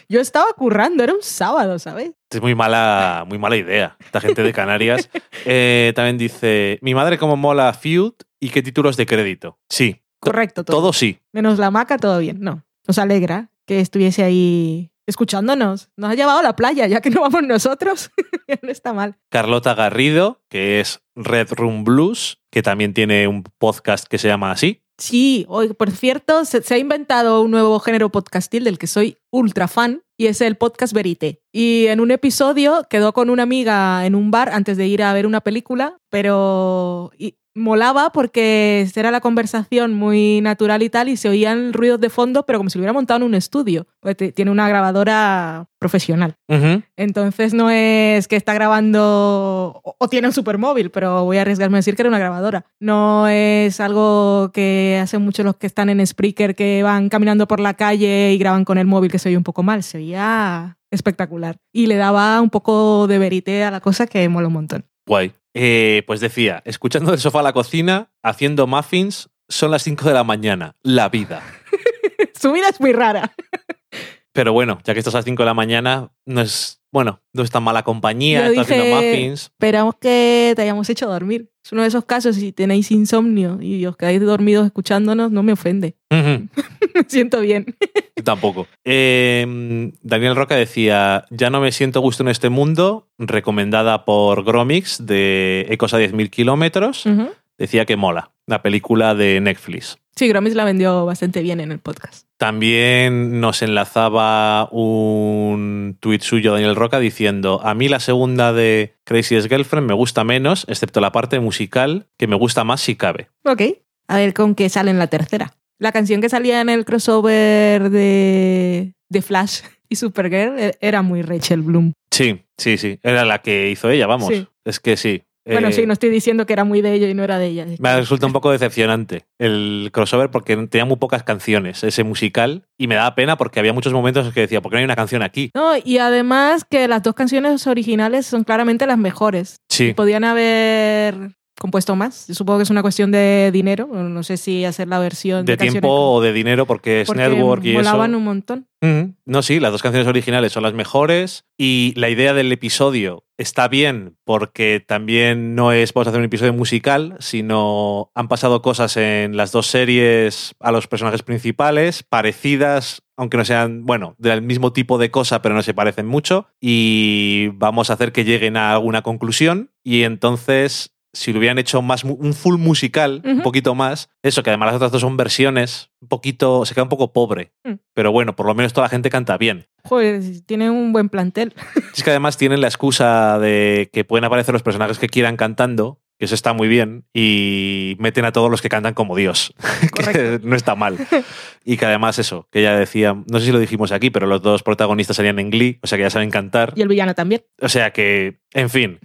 A: Yo estaba currando, era un sábado, ¿sabes?
B: Es muy mala, muy mala idea. Esta gente de Canarias. Eh, también dice, mi madre como mola Feud y qué títulos de crédito. Sí,
A: Correcto, todo.
B: todo sí.
A: Menos la maca, todo bien. No, nos alegra que estuviese ahí escuchándonos. Nos ha llevado a la playa, ya que no vamos nosotros. no está mal.
B: Carlota Garrido, que es Red Room Blues, que también tiene un podcast que se llama así.
A: Sí, hoy, por cierto, se, se ha inventado un nuevo género podcastil del que soy ultra fan y es el podcast Verité. Y en un episodio quedó con una amiga en un bar antes de ir a ver una película, pero y molaba porque era la conversación muy natural y tal y se oían ruidos de fondo, pero como si lo hubiera montado en un estudio. Tiene una grabadora profesional. Entonces no es que está grabando o, o tiene un supermóvil, pero voy a arriesgarme a decir que era una grabadora. No es algo que hacen muchos los que están en Spreaker que van caminando por la calle y graban con el móvil que se oye un poco mal. Se oía espectacular. Y le daba un poco de verité a la cosa que mola un montón.
B: Guay. Eh, pues decía, escuchando del sofá a la cocina, haciendo muffins, son las 5 de la mañana. La vida.
A: Su vida es muy rara.
B: Pero bueno, ya que estás a las 5 de la mañana, no es, bueno, no es tan mala compañía,
A: Yo
B: haciendo muffins.
A: Esperamos que te hayamos hecho dormir. Es uno de esos casos, si tenéis insomnio y os quedáis dormidos escuchándonos, no me ofende. Me siento bien.
B: yo tampoco. Eh, Daniel Roca decía, ya no me siento gusto en este mundo, recomendada por Gromix de Ecos a 10.000 kilómetros. Decía que mola, la película de Netflix.
A: Sí, Gromis la vendió bastante bien en el podcast.
B: También nos enlazaba un tuit suyo Daniel Roca diciendo, a mí la segunda de Craziest Girlfriend me gusta menos, excepto la parte musical, que me gusta más si cabe.
A: Ok. A ver con qué sale en la tercera. La canción que salía en el crossover de, de Flash y Supergirl e- era muy Rachel Bloom.
B: Sí, sí, sí, era la que hizo ella, vamos.
A: Sí.
B: Es que sí.
A: Bueno,
B: Eh,
A: sí, no estoy diciendo que era muy de ella y no era de ella.
B: Me resulta un poco decepcionante el crossover porque tenía muy pocas canciones, ese musical, y me daba pena porque había muchos momentos en que decía, ¿por qué no hay una canción aquí?
A: No, y además que las dos canciones originales son claramente las mejores.
B: Sí,
A: Podían haber compuesto más. Supongo que es una cuestión de dinero. No sé si hacer la versión
B: De tiempo o de dinero, porque es
A: porque
B: network y eso.
A: molaban un montón.
B: Ujú. No, sí, las dos canciones originales son las mejores y la idea del episodio está bien porque también no es vamos a hacer un episodio musical, sino han pasado cosas en las dos series a los personajes principales, parecidas, aunque no sean, bueno, del mismo tipo de cosa, pero no se parecen mucho y vamos a hacer que lleguen a alguna conclusión y entonces... Si lo hubieran hecho más un full musical, un poquito más, eso que además las otras dos son versiones, un poquito, se queda un poco pobre.
A: Mm.
B: Pero bueno, por lo menos toda la gente canta bien.
A: Joder, tiene un buen plantel.
B: Es que además tienen la excusa de que pueden aparecer los personajes que quieran cantando, que eso está muy bien, y meten a todos los que cantan como Dios, que no está mal. Y que además eso, que ya decía, no sé si lo dijimos aquí, pero los dos protagonistas salían en Glee, o sea que ya saben cantar.
A: Y el villano también.
B: O sea que, en fin,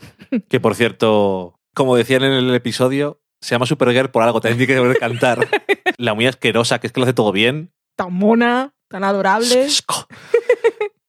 B: que por cierto, como decían en el episodio, se llama Supergirl por algo, también tiene que saber cantar. La muy asquerosa, que es que lo hace todo bien.
A: Tan mona, tan adorable.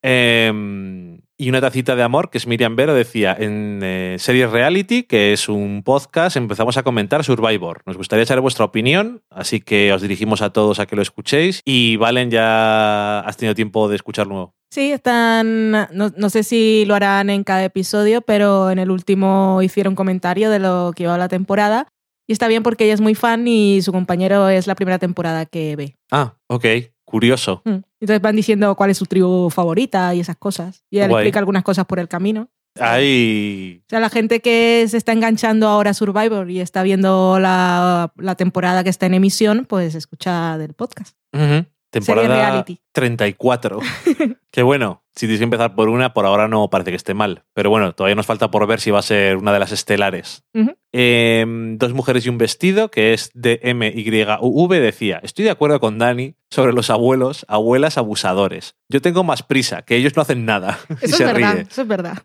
B: Em, y una tacita de amor, que es Miriam Vero, decía, en eh, Series Reality, que es un podcast, empezamos a comentar Survivor. Nos gustaría echar vuestra opinión, así que os dirigimos a todos a que lo escuchéis. Y Valen, ya has tenido tiempo de escucharlo.
A: Sí, están. No, no sé si lo harán en cada episodio, pero en el último hicieron comentario de lo que iba la temporada. Y está bien porque ella es muy fan y su compañero es la primera temporada que ve.
B: Ah, ok, curioso.
A: Mm. Entonces van diciendo cuál es su tribu favorita y esas cosas. Y ella le explica algunas cosas por el camino.
B: Hay...
A: O sea, la gente que se está enganchando ahora a Survivor y está viendo la, la temporada que está en emisión, pues escucha del podcast.
B: Ujú. Temporada
A: reality.
B: 34. que bueno, si tienes que empezar por una, por ahora no parece que esté mal. Pero bueno, todavía nos falta por ver si va a ser una de las estelares. Em, dos mujeres y un vestido, que es de MYUV, decía, estoy de acuerdo con Dani sobre los abuelos, abuelas abusadores. Yo tengo más prisa, que ellos no hacen nada. y
A: Eso
B: se
A: es verdad,
B: ríe.
A: eso es verdad.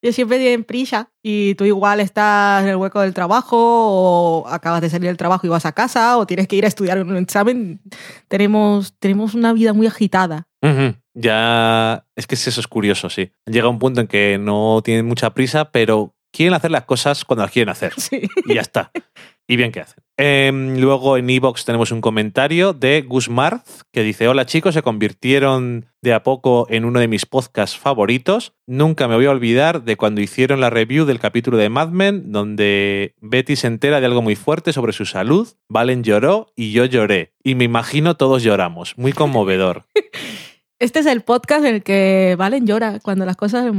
A: Yo siempre tienen prisa y tú igual estás en el hueco del trabajo o acabas de salir del trabajo y vas a casa o tienes que ir a estudiar un examen. Tenemos, tenemos una vida muy agitada.
B: Ya, es que eso es curioso, sí. Llega un punto en que no tienen mucha prisa, pero quieren hacer las cosas cuando las quieren hacer.
A: Sí.
B: y ya está. Y bien que hacen. Em, luego en Evox tenemos un comentario de Gus Marz que dice: Hola chicos, se convirtieron de a poco en uno de mis podcasts favoritos. Nunca me voy a olvidar de cuando hicieron la review del capítulo de Mad Men, donde Betty se entera de algo muy fuerte sobre su salud. Valen lloró y yo lloré. Y me imagino todos lloramos. Muy conmovedor.
A: Este es el podcast en el que Valen llora cuando las cosas me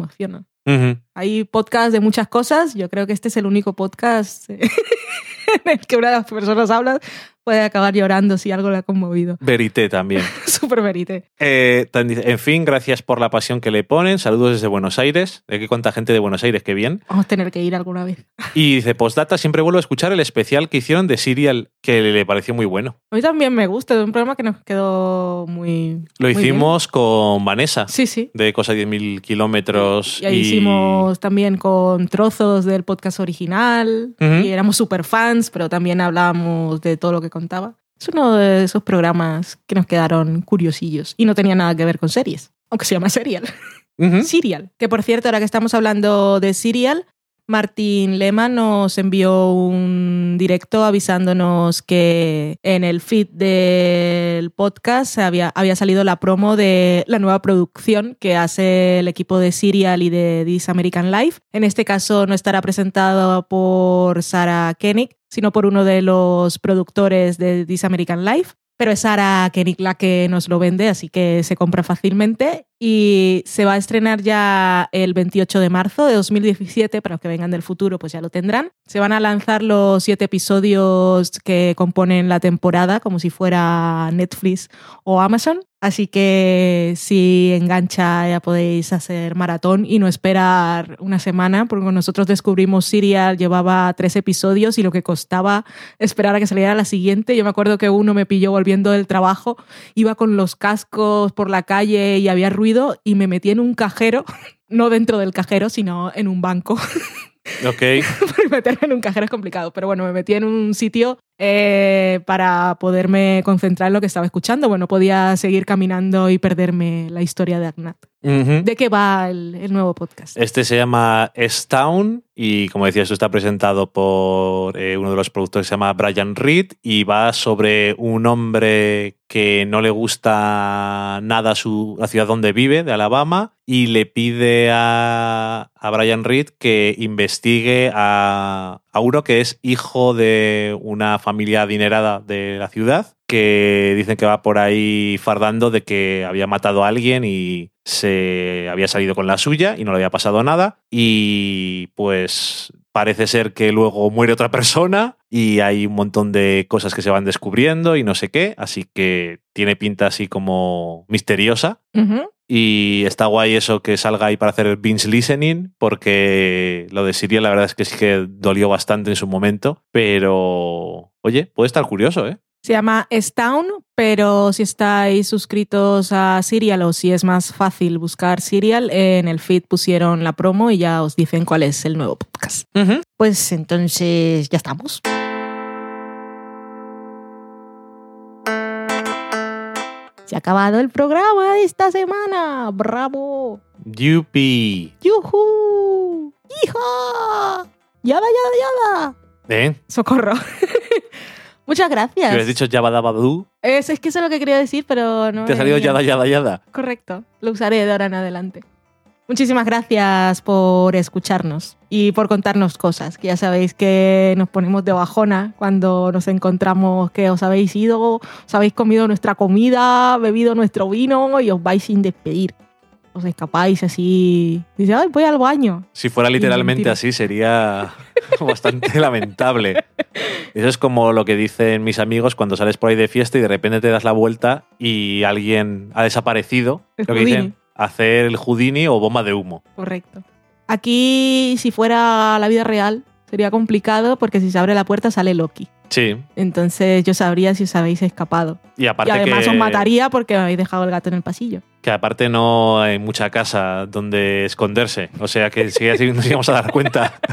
A: Hay podcasts de muchas cosas. Yo creo que este es el único podcast eh, en el que una de las personas habla puede acabar llorando si algo le ha conmovido.
B: Verité también.
A: Súper verité.
B: Eh, en fin, gracias por la pasión que le ponen. Saludos desde Buenos Aires. De que cuánta gente de Buenos Aires, qué bien.
A: Vamos a tener que ir alguna vez.
B: Y dice, postdata, siempre vuelvo a escuchar el especial que hicieron de Serial, que le pareció muy bueno.
A: A mí también me gusta, es un programa que nos quedó muy.
B: Lo
A: muy bien.
B: hicimos con Vanessa,
A: Sí, sí.
B: de Cosa 10.000 kilómetros.
A: Y ahí hicimos también con trozos del podcast original.
B: Ujú.
A: Y éramos súper fans, pero también hablábamos de todo lo que contaba. Es uno de esos programas que nos quedaron curiosillos y no tenía nada que ver con series, aunque se llama Serial.
B: Ujú.
A: Serial. Que por cierto, ahora que estamos hablando de Serial, Martín Lema nos envió un directo avisándonos que en el feed del podcast había, había salido la promo de la nueva producción que hace el equipo de Serial y de This American Life. En este caso no estará presentado por Sarah Koenig, sino por uno de los productores de This American Life. Pero es Sara Koenig la que nos lo vende, así que se compra fácilmente. Y se va a estrenar ya el 28 de marzo de 2017. Para los que vengan del futuro, pues ya lo tendrán. Se van a lanzar los siete episodios que componen la temporada, como si fuera Netflix o Amazon. Así que si engancha ya podéis hacer maratón y no esperar una semana, porque nosotros descubrimos Serial, llevaba tres episodios y lo que costaba esperar a que saliera la siguiente. Yo me acuerdo que uno me pilló volviendo del trabajo, iba con los cascos por la calle y había ruido y me metí en un cajero, no dentro del cajero, sino en un banco.
B: Ok.
A: Meterme en un cajero es complicado, pero bueno, me metí en un sitio eh, para poderme concentrar en lo que estaba escuchando. Bueno, podía seguir caminando y perderme la historia de Agnat. ¿De qué va el, el nuevo podcast?
B: Este se llama S-Town y como decía, esto está presentado por eh, uno de los productores que se llama Brian Reed y va sobre un hombre que no le gusta nada su, la ciudad donde vive, de Alabama, y le pide a, a Brian Reed que investigue a, a uno que es hijo de una familia adinerada de la ciudad, que dicen que va por ahí fardando de que había matado a alguien y se había salido con la suya y no le había pasado nada. Y pues parece ser que luego muere otra persona y hay un montón de cosas que se van descubriendo y no sé qué. Así que tiene pinta así como misteriosa. Y está guay eso que salga ahí para hacer el binge listening, porque lo de Siria la verdad es que sí que dolió bastante en su momento, pero oye, puede estar curioso, ¿eh?
A: Se llama Stown, pero si estáis suscritos a Serial o si es más fácil buscar Serial, en el feed pusieron la promo y ya os dicen cuál es el nuevo podcast. Pues entonces ya estamos. Se ha acabado el programa de esta semana. ¡Bravo!
B: Yupi.
A: ¡Yujú! ¡Hija! ¡Yada, yada, yada!
B: ¿Eh?
A: ¡Socorro! Muchas
B: Si hubieras
A: gracias.
B: dicho Yabadabadu,
A: Es, es que eso es lo que quería decir, pero no.
B: te ha salido. Yada Yada Yada.
A: Correcto. Lo usaré de ahora en adelante. Muchísimas gracias por escucharnos y por contarnos cosas, que ya sabéis que nos ponemos de bajona cuando nos encontramos que os habéis ido, os habéis comido nuestra comida, bebido nuestro vino y os vais sin despedir. Os escapáis así. Dice, ay, voy al baño.
B: Si fuera literalmente así, sería bastante lamentable. Eso es como lo que dicen mis amigos cuando sales por ahí de fiesta y de repente te das la vuelta y alguien ha desaparecido. Lo que dicen. Hacer el Houdini o bomba de humo.
A: Correcto. Aquí, si fuera la vida real, sería complicado porque si se abre la puerta sale Loki.
B: Sí.
A: Entonces yo sabría si os habéis escapado.
B: Y aparte
A: y además
B: que,
A: os mataría porque habéis dejado el gato en el pasillo.
B: que aparte no hay mucha casa donde esconderse. O sea que sí, así nos íbamos a dar cuenta.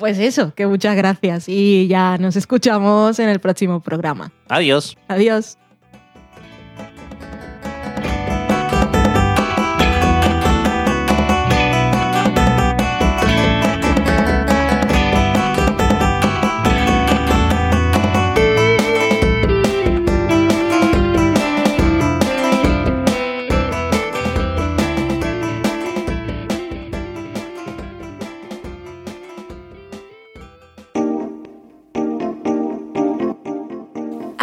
A: Pues eso, que muchas gracias y ya nos escuchamos en el próximo programa.
B: Adiós.
A: Adiós.